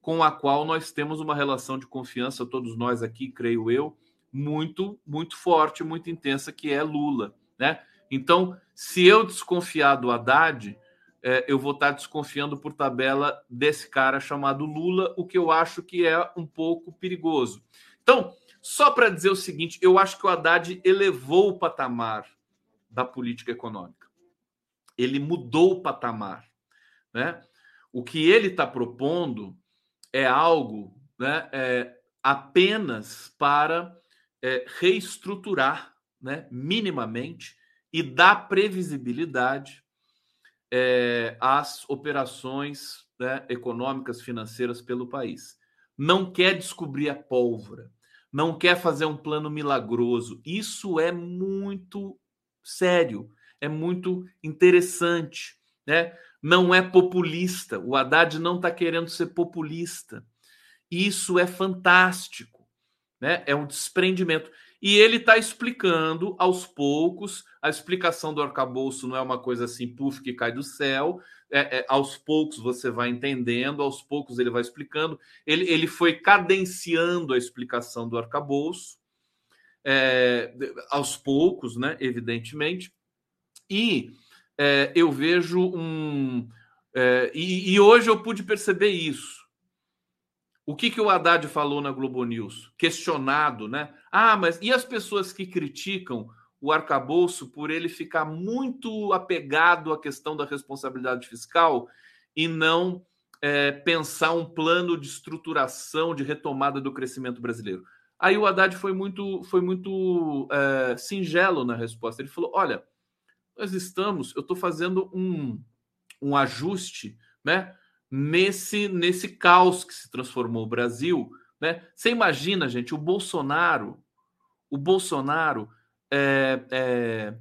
[SPEAKER 1] com a qual nós temos uma relação de confiança, todos nós aqui, creio eu, muito, muito forte, muito intensa, que é Lula, né? Então, se eu desconfiar do Haddad, é, eu vou estar desconfiando por tabela desse cara chamado Lula, o que eu acho que é um pouco perigoso. Então, só para dizer o seguinte, eu acho que o Haddad elevou o patamar da política econômica. Ele mudou o patamar. Né? O que ele está propondo é algo né, é, apenas para é, reestruturar né, minimamente e dar previsibilidade é, às operações né, econômicas, financeiras pelo país. Não quer descobrir a pólvora, não quer fazer um plano milagroso. Isso é muito sério, é muito interessante. Né? Não é populista. O Haddad não está querendo ser populista. Isso é fantástico. Né? É um desprendimento. E ele está explicando aos poucos. A explicação do arcabouço não é uma coisa assim, puf, que cai do céu. É, é, aos poucos você vai entendendo, aos poucos ele vai explicando. Ele, ele foi cadenciando a explicação do arcabouço, é, aos poucos, né, evidentemente. E é, eu vejo um. É, e, e hoje eu pude perceber isso. O que, que o Haddad falou na Globo News? Questionado, né? Ah, mas e as pessoas que criticam o arcabouço por ele ficar muito apegado à questão da responsabilidade fiscal e não é, pensar um plano de estruturação, de retomada do crescimento brasileiro? Aí o Haddad foi muito, foi muito é, singelo na resposta. Ele falou: olha, nós estamos, eu estou fazendo um, um ajuste, né? nesse, nesse caos que se transformou o Brasil. Né? Você imagina, gente, o Bolsonaro, o Bolsonaro, é, é,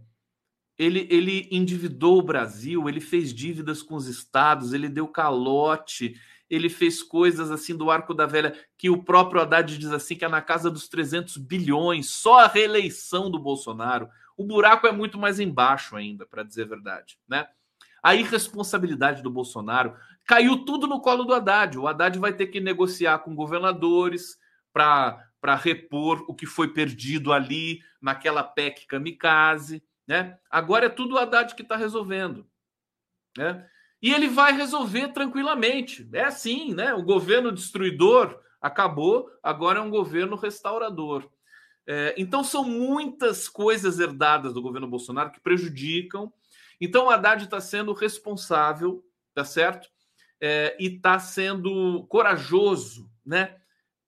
[SPEAKER 1] ele, ele endividou o Brasil, ele fez dívidas com os estados, ele deu calote, ele fez coisas assim do arco da velha, que o próprio Haddad diz assim, que é na casa dos 300 bilhões, só a reeleição do Bolsonaro. O buraco é muito mais embaixo ainda, para dizer a verdade, né? A irresponsabilidade do Bolsonaro caiu tudo no colo do Haddad. O Haddad vai ter que negociar com governadores para repor o que foi perdido ali naquela PEC kamikaze. Né? Agora é tudo o Haddad que está resolvendo. Né? E ele vai resolver tranquilamente. É assim, né? O governo destruidor acabou, agora é um governo restaurador. É, então são muitas coisas herdadas do governo Bolsonaro que prejudicam então o Haddad está sendo responsável, tá certo? É, e está sendo corajoso, né?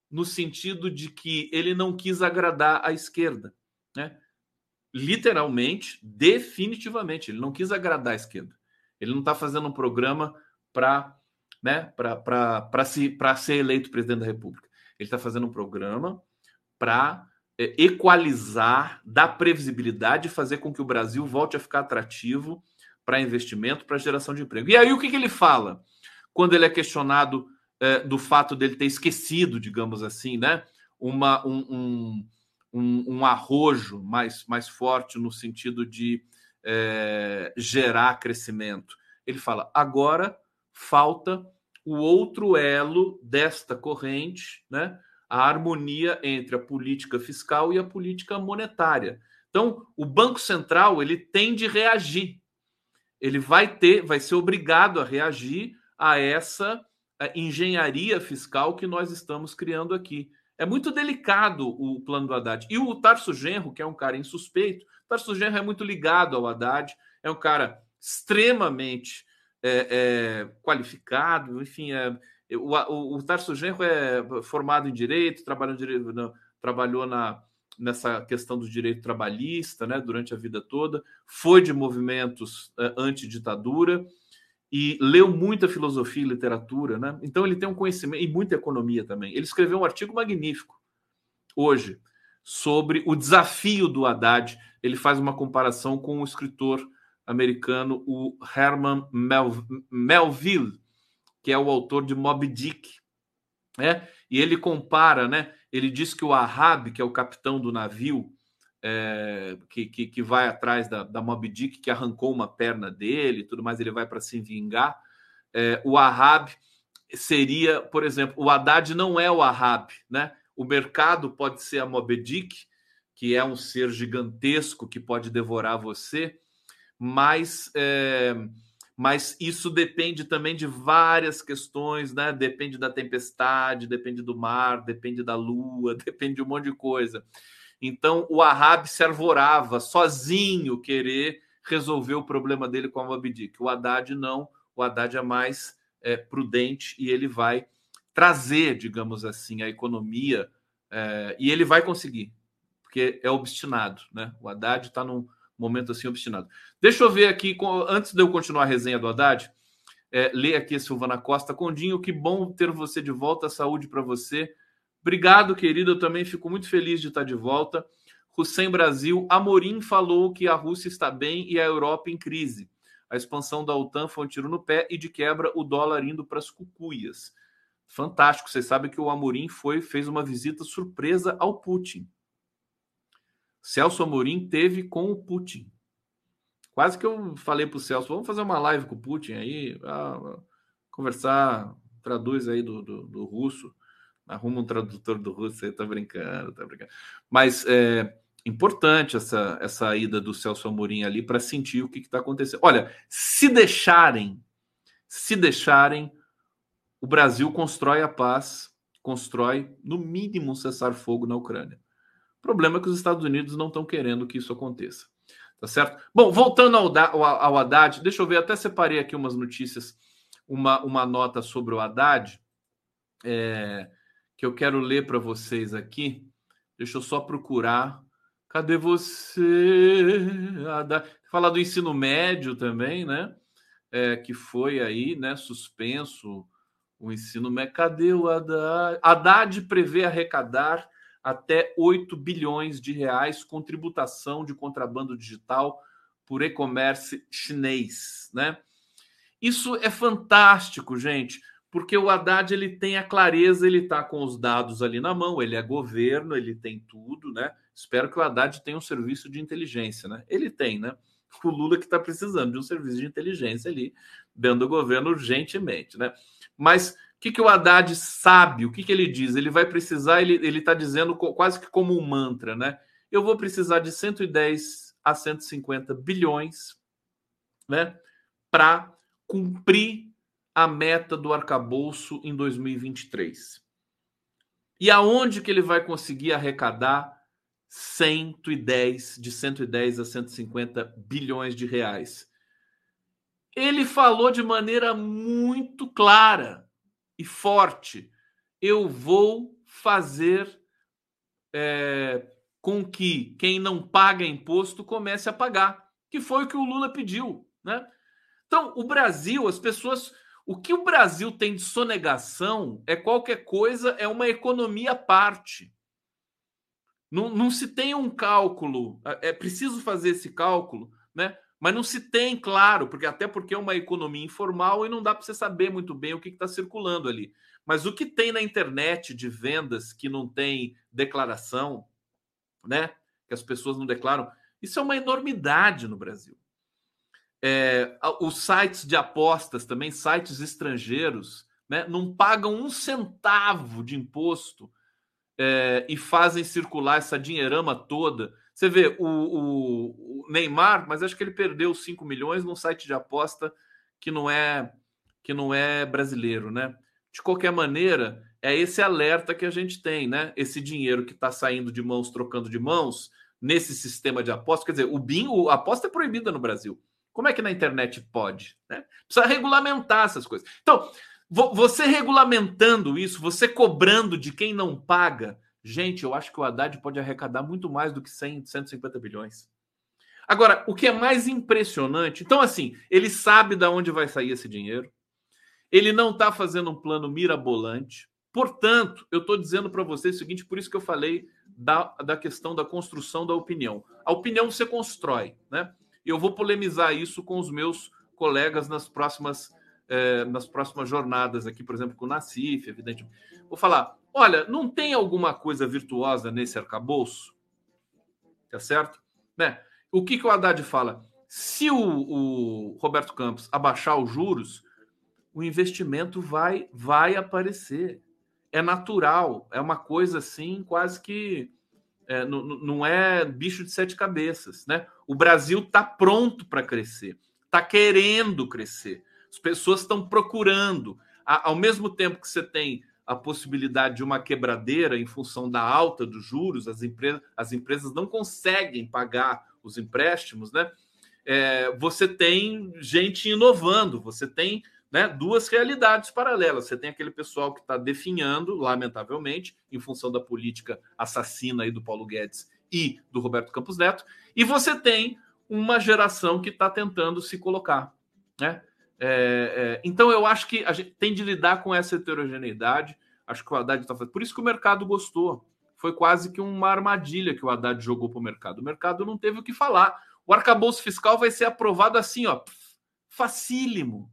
[SPEAKER 1] No sentido de que ele não quis agradar a esquerda, né? Literalmente, definitivamente, ele não quis agradar a esquerda. Ele não está fazendo um programa para né, para se, ser eleito presidente da República. Ele está fazendo um programa para é, equalizar, dar previsibilidade e fazer com que o Brasil volte a ficar atrativo para investimento, para geração de emprego. E aí o que, que ele fala quando ele é questionado é, do fato dele ter esquecido, digamos assim, né, uma, um, um, um, um arrojo mais, mais forte no sentido de é, gerar crescimento? Ele fala: agora falta o outro elo desta corrente, né? a harmonia entre a política fiscal e a política monetária. Então, o Banco Central ele tem de reagir. Ele vai ter, vai ser obrigado a reagir a essa engenharia fiscal que nós estamos criando aqui. É muito delicado o plano do Haddad. E o Tarso Genro, que é um cara insuspeito, Tarso Genro é muito ligado ao Haddad, é um cara extremamente é, é, qualificado, enfim, é, o, o, o Tarso Genro é formado em direito, trabalhou, direito, não, trabalhou na, nessa questão do direito trabalhista né, durante a vida toda, foi de movimentos uh, anti-ditadura e leu muita filosofia e literatura. Né? Então, ele tem um conhecimento e muita economia também. Ele escreveu um artigo magnífico hoje sobre o desafio do Haddad. Ele faz uma comparação com o escritor americano, o Herman Melville que é o autor de Moby Dick, né? E ele compara, né? Ele diz que o Ahab, que é o capitão do navio, é, que, que, que, vai atrás da, da Moby Dick, que arrancou uma perna dele tudo mais, ele vai para se vingar. É, o Ahab seria, por exemplo, o Haddad não é o Ahab, né? O mercado pode ser a Moby Dick, que é um ser gigantesco que pode devorar você, mas é, mas isso depende também de várias questões, né? Depende da tempestade, depende do mar, depende da lua, depende de um monte de coisa. Então o Ahab se arvorava sozinho querer resolver o problema dele com a Moby O Haddad não, o Haddad é mais é, prudente e ele vai trazer, digamos assim, a economia é, e ele vai conseguir, porque é obstinado, né? O Haddad está num momento assim obstinado. Deixa eu ver aqui, antes de eu continuar a resenha do Haddad, é, ler aqui a Silvana Costa. Condinho, que bom ter você de volta, saúde para você. Obrigado, querido, eu também fico muito feliz de estar de volta. Hussein Brasil, Amorim falou que a Rússia está bem e a Europa em crise. A expansão da OTAN foi um tiro no pé e de quebra o dólar indo para as cucuias. Fantástico. Vocês sabem que o Amorim foi fez uma visita surpresa ao Putin. Celso Amorim teve com o Putin. Quase que eu falei para o Celso, vamos fazer uma live com o Putin aí, ah, conversar, traduz aí do, do, do, russo, arruma um tradutor do russo aí, tá brincando, tá brincando. Mas é importante essa, essa ida do Celso Amorim ali para sentir o que está acontecendo. Olha, se deixarem, se deixarem, o Brasil constrói a paz, constrói, no mínimo, um cessar-fogo na Ucrânia. O problema é que os Estados Unidos não estão querendo que isso aconteça. Tá certo? Bom, voltando ao, ao, ao Haddad, deixa eu ver, até separei aqui umas notícias, uma, uma nota sobre o Haddad, é, que eu quero ler para vocês aqui. Deixa eu só procurar. Cadê você? Haddad? Falar do ensino médio também, né? É, que foi aí, né, suspenso o ensino médio. Cadê o Haddad? Haddad prevê arrecadar até 8 bilhões de reais com tributação de contrabando digital por e-commerce chinês, né? Isso é fantástico, gente, porque o Haddad ele tem a clareza, ele está com os dados ali na mão, ele é governo, ele tem tudo, né? Espero que o Haddad tenha um serviço de inteligência, né? Ele tem, né? O Lula que está precisando de um serviço de inteligência ali, dando o governo urgentemente, né? Mas que, que o Haddad sabe? O que, que ele diz? Ele vai precisar, ele está dizendo quase que como um mantra, né? Eu vou precisar de 110 a 150 bilhões né, para cumprir a meta do arcabouço em 2023. E aonde que ele vai conseguir arrecadar 110 de 110 a 150 bilhões de reais? Ele falou de maneira muito clara e forte. Eu vou fazer é, com que quem não paga imposto comece a pagar, que foi o que o Lula pediu, né? Então, o Brasil, as pessoas, o que o Brasil tem de sonegação é qualquer coisa, é uma economia à parte. Não, não se tem um cálculo, é, é preciso fazer esse cálculo, né? Mas não se tem, claro, porque até porque é uma economia informal e não dá para você saber muito bem o que está circulando ali. Mas o que tem na internet de vendas que não tem declaração, né? Que as pessoas não declaram, isso é uma enormidade no Brasil. É, os sites de apostas também, sites estrangeiros, né, não pagam um centavo de imposto é, e fazem circular essa dinheirama toda você vê o, o, o, Neymar, mas acho que ele perdeu 5 milhões num site de aposta que não é que não é brasileiro, né? De qualquer maneira, é esse alerta que a gente tem, né? Esse dinheiro que está saindo de mãos, trocando de mãos, nesse sistema de aposta. Quer dizer, o BIM, a aposta é proibida no Brasil. Como é que na internet pode? Né? Precisa regulamentar essas coisas. Então, você regulamentando isso, você cobrando de quem não paga, Gente, eu acho que o Haddad pode arrecadar muito mais do que 100, 150 bilhões. Agora, o que é mais impressionante, então assim, ele sabe de onde vai sair esse dinheiro. Ele não está fazendo um plano mirabolante. Portanto, eu estou dizendo para vocês o seguinte, por isso que eu falei da, da questão da construção da opinião. A opinião você constrói, né? Eu vou polemizar isso com os meus colegas nas próximas, eh, nas próximas jornadas aqui, por exemplo, com o Nassif, evidentemente. Vou falar, Olha, não tem alguma coisa virtuosa nesse arcabouço? Tá certo? Né? O que, que o Haddad fala? Se o, o Roberto Campos abaixar os juros, o investimento vai, vai aparecer. É natural, é uma coisa assim, quase que é, não, é bicho de sete cabeças. Né? O Brasil está pronto para crescer, está querendo crescer. As pessoas estão procurando. Ao mesmo tempo que você tem a possibilidade de uma quebradeira em função da alta dos juros, as, empresas, as empresas não conseguem pagar os empréstimos, né? É, você tem gente inovando, você tem né, duas realidades paralelas. Você tem aquele pessoal que está definhando, lamentavelmente, em função da política assassina aí do Paulo Guedes e do Roberto Campos Neto, e você tem uma geração que está tentando se colocar. Né? É, é, então eu acho que a gente tem de lidar com essa heterogeneidade. Acho que o Haddad está fazendo. Por isso que o mercado gostou. Foi quase que uma armadilha que o Haddad jogou para o mercado. O mercado não teve o que falar. O arcabouço fiscal vai ser aprovado assim, ó, facílimo.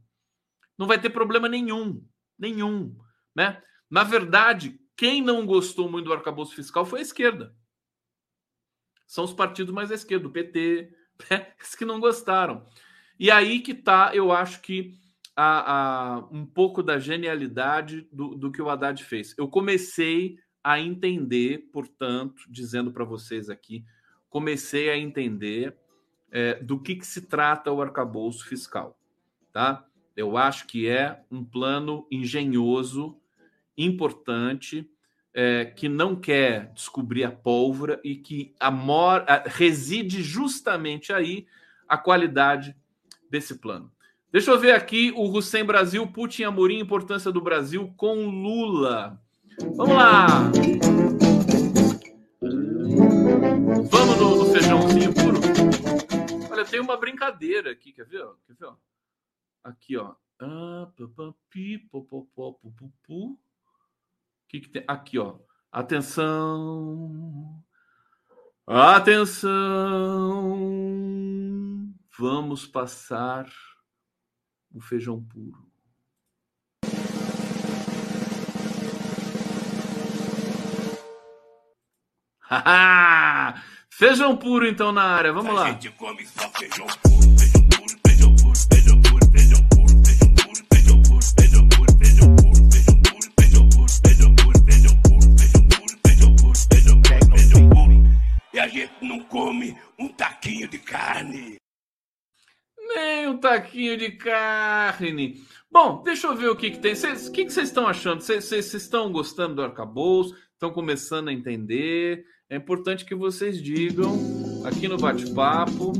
[SPEAKER 1] Não vai ter problema nenhum. Nenhum. Né? Na verdade, quem não gostou muito do arcabouço fiscal foi a esquerda. São os partidos mais à esquerda, o PT, né? que não gostaram. E aí que tá, eu acho que a, a, um pouco da genialidade do, do que o Haddad fez. Eu comecei a entender, portanto, dizendo para vocês aqui, comecei a entender é, do que, que se trata o arcabouço fiscal. Tá? Eu acho que é um plano engenhoso, importante, é, que não quer descobrir a pólvora e que amor, reside justamente aí a qualidade desse plano. Deixa eu ver aqui o Hussein Brasil, Putin Amorim, importância do Brasil com Lula. Vamos lá! Vamos no, no feijãozinho puro? Olha, tem uma brincadeira aqui, quer ver? Quer ver? Aqui, ó. Que, que tem? Aqui, ó. Atenção. Atenção. Vamos passar o feijão puro. feijão puro então na área. Vamos lá. A gente come só feijão puro, não come um taquinho de carne. Nem um taquinho de carne. Bom, deixa eu ver o que, que tem. O que, vocês estão achando? Vocês estão gostando do arcabouço? Estão começando a entender? É importante que vocês digam aqui no bate-papo.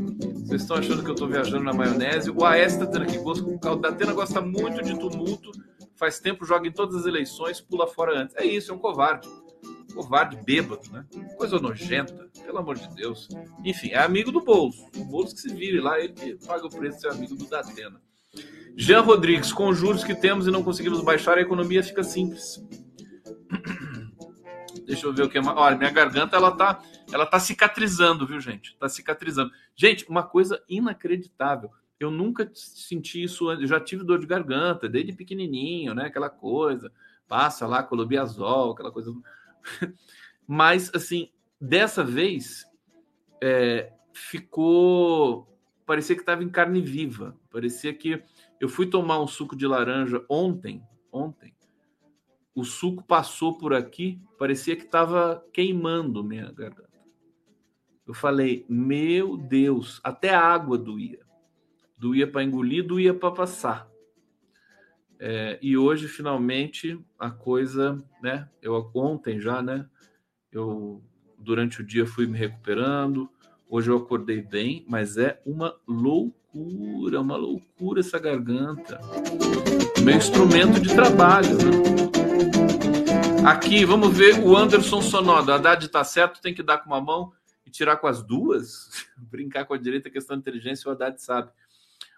[SPEAKER 1] Vocês estão achando que eu estou viajando na maionese? O AS está tendo aqui gosto. O Datena gosta muito de tumulto. Faz tempo, joga em todas as eleições, pula fora antes. É isso, é um covarde covarde bêbado, né? Coisa nojenta, pelo amor de Deus. Enfim, é amigo do bolso. O bolso que se vire lá, ele que paga o preço de ser amigo do Datena. Jean Rodrigues, com juros que temos e não conseguimos baixar, a economia fica simples. Deixa eu ver o que mais. Olha, minha garganta ela tá, ela tá cicatrizando, viu, gente? Tá cicatrizando. Gente, uma coisa inacreditável. Eu nunca senti isso antes. Eu já tive dor de garganta, desde pequenininho, né? Aquela coisa. Passa lá, colobiazol, aquela coisa. Mas, assim, dessa vez é, ficou. Parecia que estava em carne viva. Parecia que. Eu fui tomar um suco de laranja ontem. Ontem. O suco passou por aqui, parecia que estava queimando minha garganta. Eu falei, meu Deus, até a água doía. Doía para engolir, doía para passar. É, e hoje, finalmente, a coisa, né? Eu ontem já, né? Eu durante o dia fui me recuperando. Hoje eu acordei bem, mas é uma loucura, uma loucura essa garganta. Meu instrumento de trabalho, né? Aqui, vamos ver o Anderson Sonoda. Haddad tá certo, tem que dar com uma mão e tirar com as duas. Brincar com a direita, questão de inteligência, o Haddad sabe.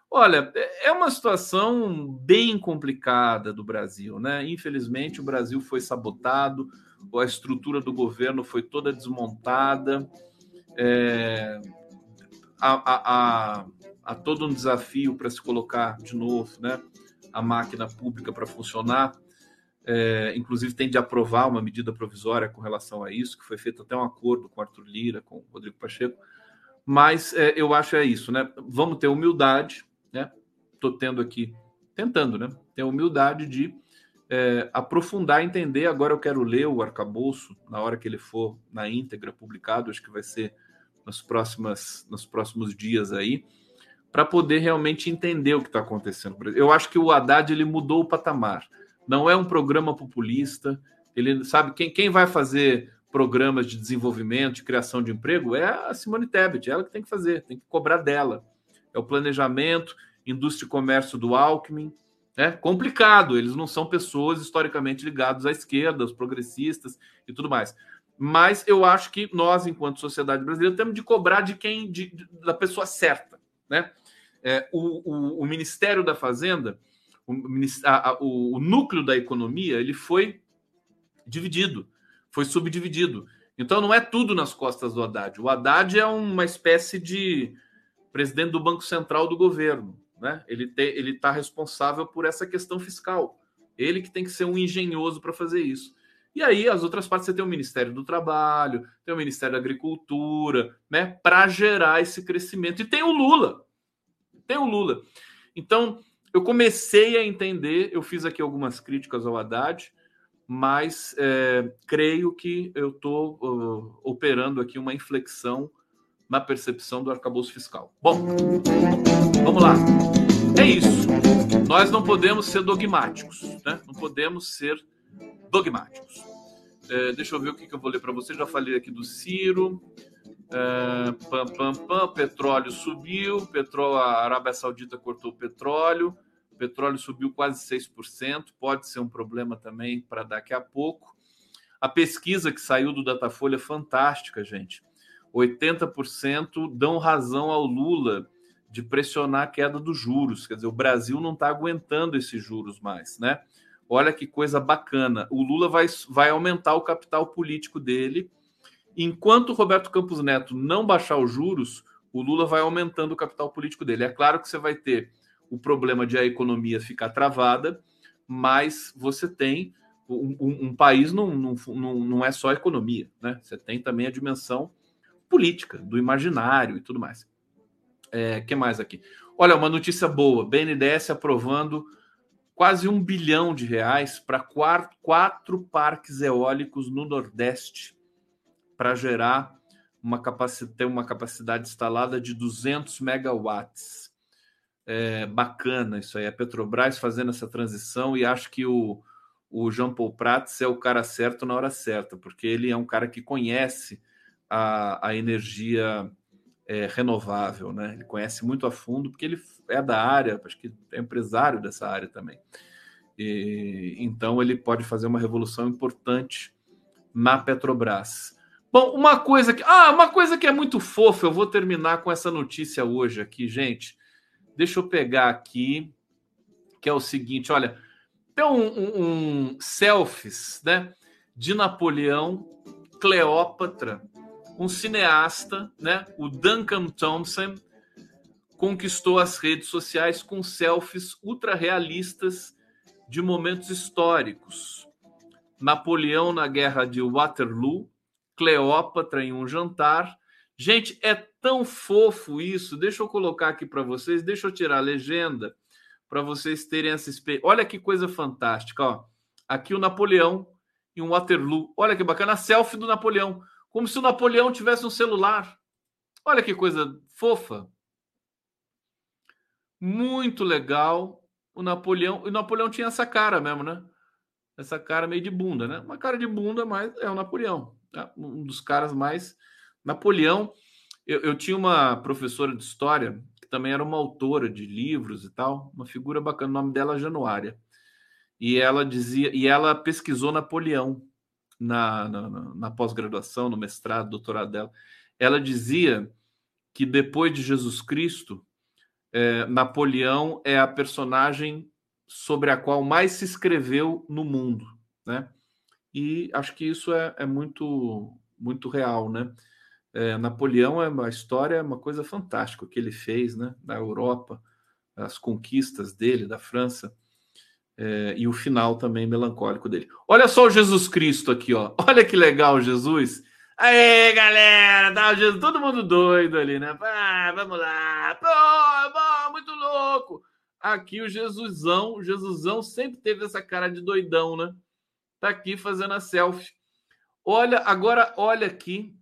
[SPEAKER 1] Olha, é uma situação bem complicada do Brasil, né? Infelizmente, o Brasil foi sabotado, a estrutura do governo foi toda desmontada, é, há, há, há todo um desafio para se colocar de novo, né? A máquina pública para funcionar. É, inclusive, tem de aprovar uma medida provisória com relação a isso, que foi feito até um acordo com Arthur Lira, com Rodrigo Pacheco. Mas é, eu acho é isso, né? Vamos ter humildade, né? Estou tendo aqui, tentando, né? Ter humildade de é, aprofundar, entender. Agora eu quero ler o arcabouço na hora que ele for na íntegra publicado, acho que vai ser nos, próximas, nos próximos dias aí, para poder realmente entender o que está acontecendo. Eu acho que o Haddad ele mudou o patamar. Não é um programa populista. Ele sabe quem, quem vai fazer programas de desenvolvimento, de criação de emprego, é a Simone Tebet, é ela que tem que fazer, tem que cobrar dela. É o planejamento, indústria e comércio do Alckmin. É complicado, eles não são pessoas historicamente ligadas à esquerda, os progressistas e tudo mais. Mas eu acho que nós, enquanto sociedade brasileira, temos de cobrar de quem, de, de, da pessoa certa. Né? É, o, o, o, Ministério da Fazenda, o, a, o, núcleo da economia, ele foi dividido foi subdividido. Então não é tudo nas costas do Haddad. O Haddad é uma espécie de presidente do Banco Central do governo. Né? Ele está responsável por essa questão fiscal. Ele que tem que ser um engenhoso para fazer isso. E aí, as outras partes, você tem o Ministério do Trabalho, tem o Ministério da Agricultura, né? Para gerar esse crescimento. E tem o Lula. Tem o Lula. Então, eu comecei a entender, eu fiz aqui algumas críticas ao Haddad, mas é, creio que eu estou uh, operando aqui uma inflexão na percepção do arcabouço fiscal. Bom, vamos lá. É isso. Nós não podemos ser dogmáticos, né? Não podemos ser dogmáticos. É, deixa eu ver o que, que eu vou ler para você. Já falei aqui do Ciro. É, pam, pam, pam, petróleo subiu, petróleo, a Arábia Saudita cortou o petróleo. O petróleo subiu quase 6%, pode ser um problema também para daqui a pouco. A pesquisa que saiu do Datafolha é fantástica, gente. 80% dão razão ao Lula de pressionar a queda dos juros. Quer dizer, o Brasil não está aguentando esses juros mais, né? Olha que coisa bacana. O Lula vai, vai aumentar o capital político dele. Enquanto o Roberto Campos Neto não baixar os juros, o Lula vai aumentando o capital político dele. É claro que você vai ter o problema de a economia ficar travada, mas você tem um, um, um país não, não, não é só economia, né? Você tem também a dimensão política, do imaginário e tudo mais. É, que mais aqui? Olha, uma notícia boa: BNDES aprovando quase um bilhão de reais para quatro, quatro parques eólicos no Nordeste para gerar uma capacidade, uma capacidade instalada de 200 megawatts é, bacana isso aí. A Petrobras fazendo essa transição e acho que o, o Jean Paul Prats é o cara certo na hora certa, porque ele é um cara que conhece a, a energia é, renovável, né? Ele conhece muito a fundo, porque ele é da área, acho que é empresário dessa área também. E, então ele pode fazer uma revolução importante na Petrobras. Bom, uma coisa que. Ah, uma coisa que é muito fofa, eu vou terminar com essa notícia hoje aqui, gente. Deixa eu pegar aqui, que é o seguinte: olha, tem um, um, um selfies né, de Napoleão, Cleópatra, um cineasta, né, o Duncan Thompson, conquistou as redes sociais com selfies ultra realistas de momentos históricos. Napoleão na guerra de Waterloo, Cleópatra em um jantar. Gente, é tão fofo isso. Deixa eu colocar aqui para vocês, deixa eu tirar a legenda para vocês terem essa experiência. Olha que coisa fantástica, ó. Aqui o Napoleão em um Waterloo. Olha que bacana, a selfie do Napoleão, como se o Napoleão tivesse um celular. Olha que coisa fofa. Muito legal. O Napoleão, o Napoleão tinha essa cara mesmo, né? Essa cara meio de bunda, né? Uma cara de bunda, mas é o Napoleão, né? um dos caras mais Napoleão eu, eu tinha uma professora de história que também era uma autora de livros e tal, uma figura bacana, o nome dela é Januária. E ela dizia, e ela pesquisou Napoleão na, na, na pós-graduação, no mestrado, doutorado dela. Ela dizia que depois de Jesus Cristo, é, Napoleão é a personagem sobre a qual mais se escreveu no mundo, né? E acho que isso é, é muito muito real, né? É, Napoleão é uma história, uma coisa fantástica o que ele fez né, na Europa, as conquistas dele, da França, é, e o final também melancólico dele. Olha só o Jesus Cristo aqui, ó. Olha que legal Jesus. Aê, galera, tá Jesus, todo mundo doido ali, né? Ah, vamos lá. Muito louco. Aqui o Jesusão, o Jesusão sempre teve essa cara de doidão, né? Tá aqui fazendo a selfie. Olha, agora olha aqui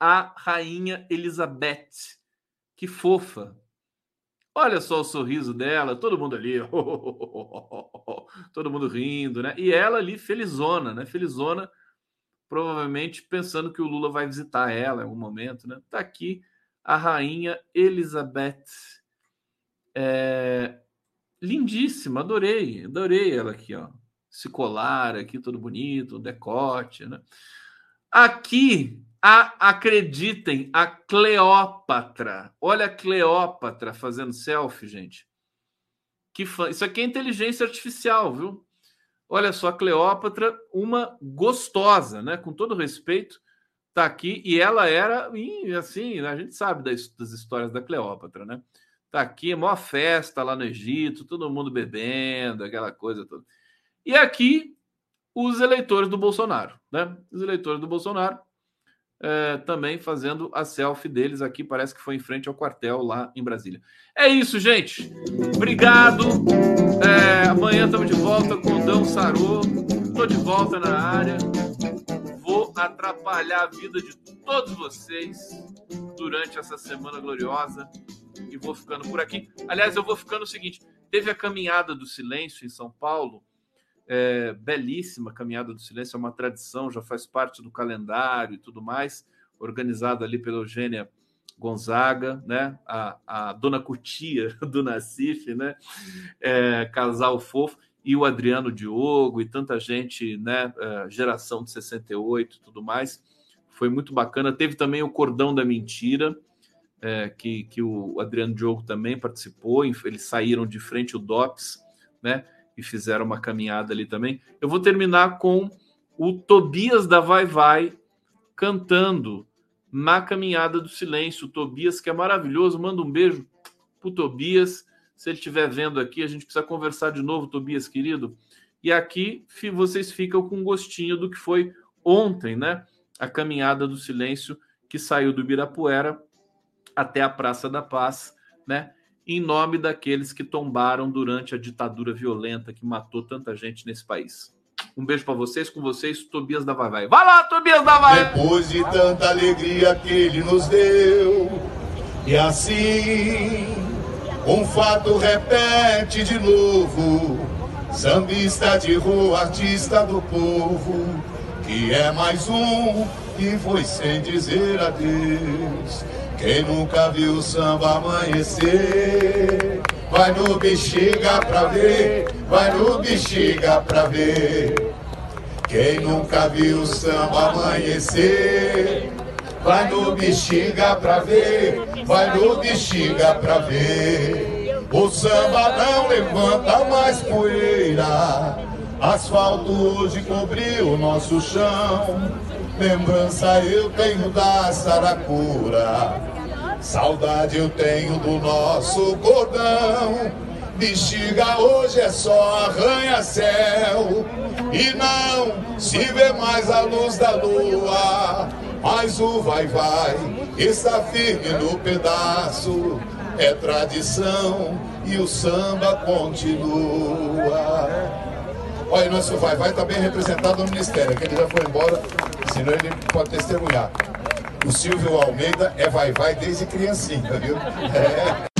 [SPEAKER 1] a rainha Elizabeth. Que fofa. Olha só o sorriso dela, todo mundo ali, todo mundo rindo, né? E ela ali felizona, né? Felizona, provavelmente pensando que o Lula vai visitar ela em algum momento, né? Tá aqui a rainha Elizabeth. É... Lindíssima, adorei, adorei ela aqui, ó. Esse colar aqui todo bonito, decote, né? Aqui a, acreditem, a Cleópatra. Olha a Cleópatra fazendo selfie, gente. Que fã. Isso aqui é inteligência artificial, viu? Olha só, a Cleópatra, uma gostosa, né? Com todo respeito, tá aqui. E ela era, assim, a gente sabe das, histórias da Cleópatra, né? Tá aqui, maior festa lá no Egito, todo mundo bebendo, aquela coisa toda. E aqui, os eleitores do Bolsonaro, né? Os eleitores do Bolsonaro é, também fazendo a selfie deles aqui. Parece que foi em frente ao quartel lá em Brasília. É isso, gente. Obrigado. É, amanhã estamos de volta com o Dão Sarô. Estou de volta na área. Vou atrapalhar a vida de todos vocês durante essa semana gloriosa. E vou ficando por aqui. Aliás, eu vou ficando o seguinte: teve a caminhada do silêncio em São Paulo é, belíssima Caminhada do Silêncio, é uma tradição, já faz parte do calendário e tudo mais, organizada ali pela Eugênia Gonzaga, né? A, a dona Cutia do Nacife, né? É, casal fofo, e o Adriano Diogo e tanta gente, né? É, geração de 68 e tudo mais. Foi muito bacana. Teve também o Cordão da Mentira, é, que, que o Adriano Diogo também participou. Eles saíram de frente o DOPS, né? E fizeram uma caminhada ali também. Eu vou terminar com o Tobias da Vai Vai cantando na caminhada do silêncio. O Tobias, que é maravilhoso, manda um beijo pro Tobias. Se ele estiver vendo aqui, a gente precisa conversar de novo, Tobias, querido. E aqui vocês ficam com um gostinho do que foi ontem, né? A caminhada do silêncio que saiu do Ibirapuera até a Praça da Paz, né? Em nome daqueles que tombaram durante a ditadura violenta que matou tanta gente nesse país. Um beijo para vocês, com vocês, Tobias da Vai Vai. Vai lá, Tobias da Vai!
[SPEAKER 4] Depois de tanta alegria que ele nos deu, e assim, um fato repete de novo, sambista de rua, artista do povo, que é mais um que foi sem dizer adeus. Quem nunca viu o samba amanhecer, vai no bexiga pra ver, vai no bexiga pra ver. Quem nunca viu o samba amanhecer, vai no bexiga pra ver, vai no bexiga pra ver. O samba não levanta mais poeira, asfalto hoje cobriu o nosso chão. Lembrança eu tenho da Saracura Saudade eu tenho do nosso cordão. Bexiga hoje é só arranha-céu. E não se vê mais a luz da lua. Mas o vai-vai está firme no pedaço. É tradição e o samba continua. Olha, o nosso vai, vai está bem representado no Ministério, que ele já foi embora, senão ele pode testemunhar. O Silvio Almeida é vai, vai desde criancinha, viu? É.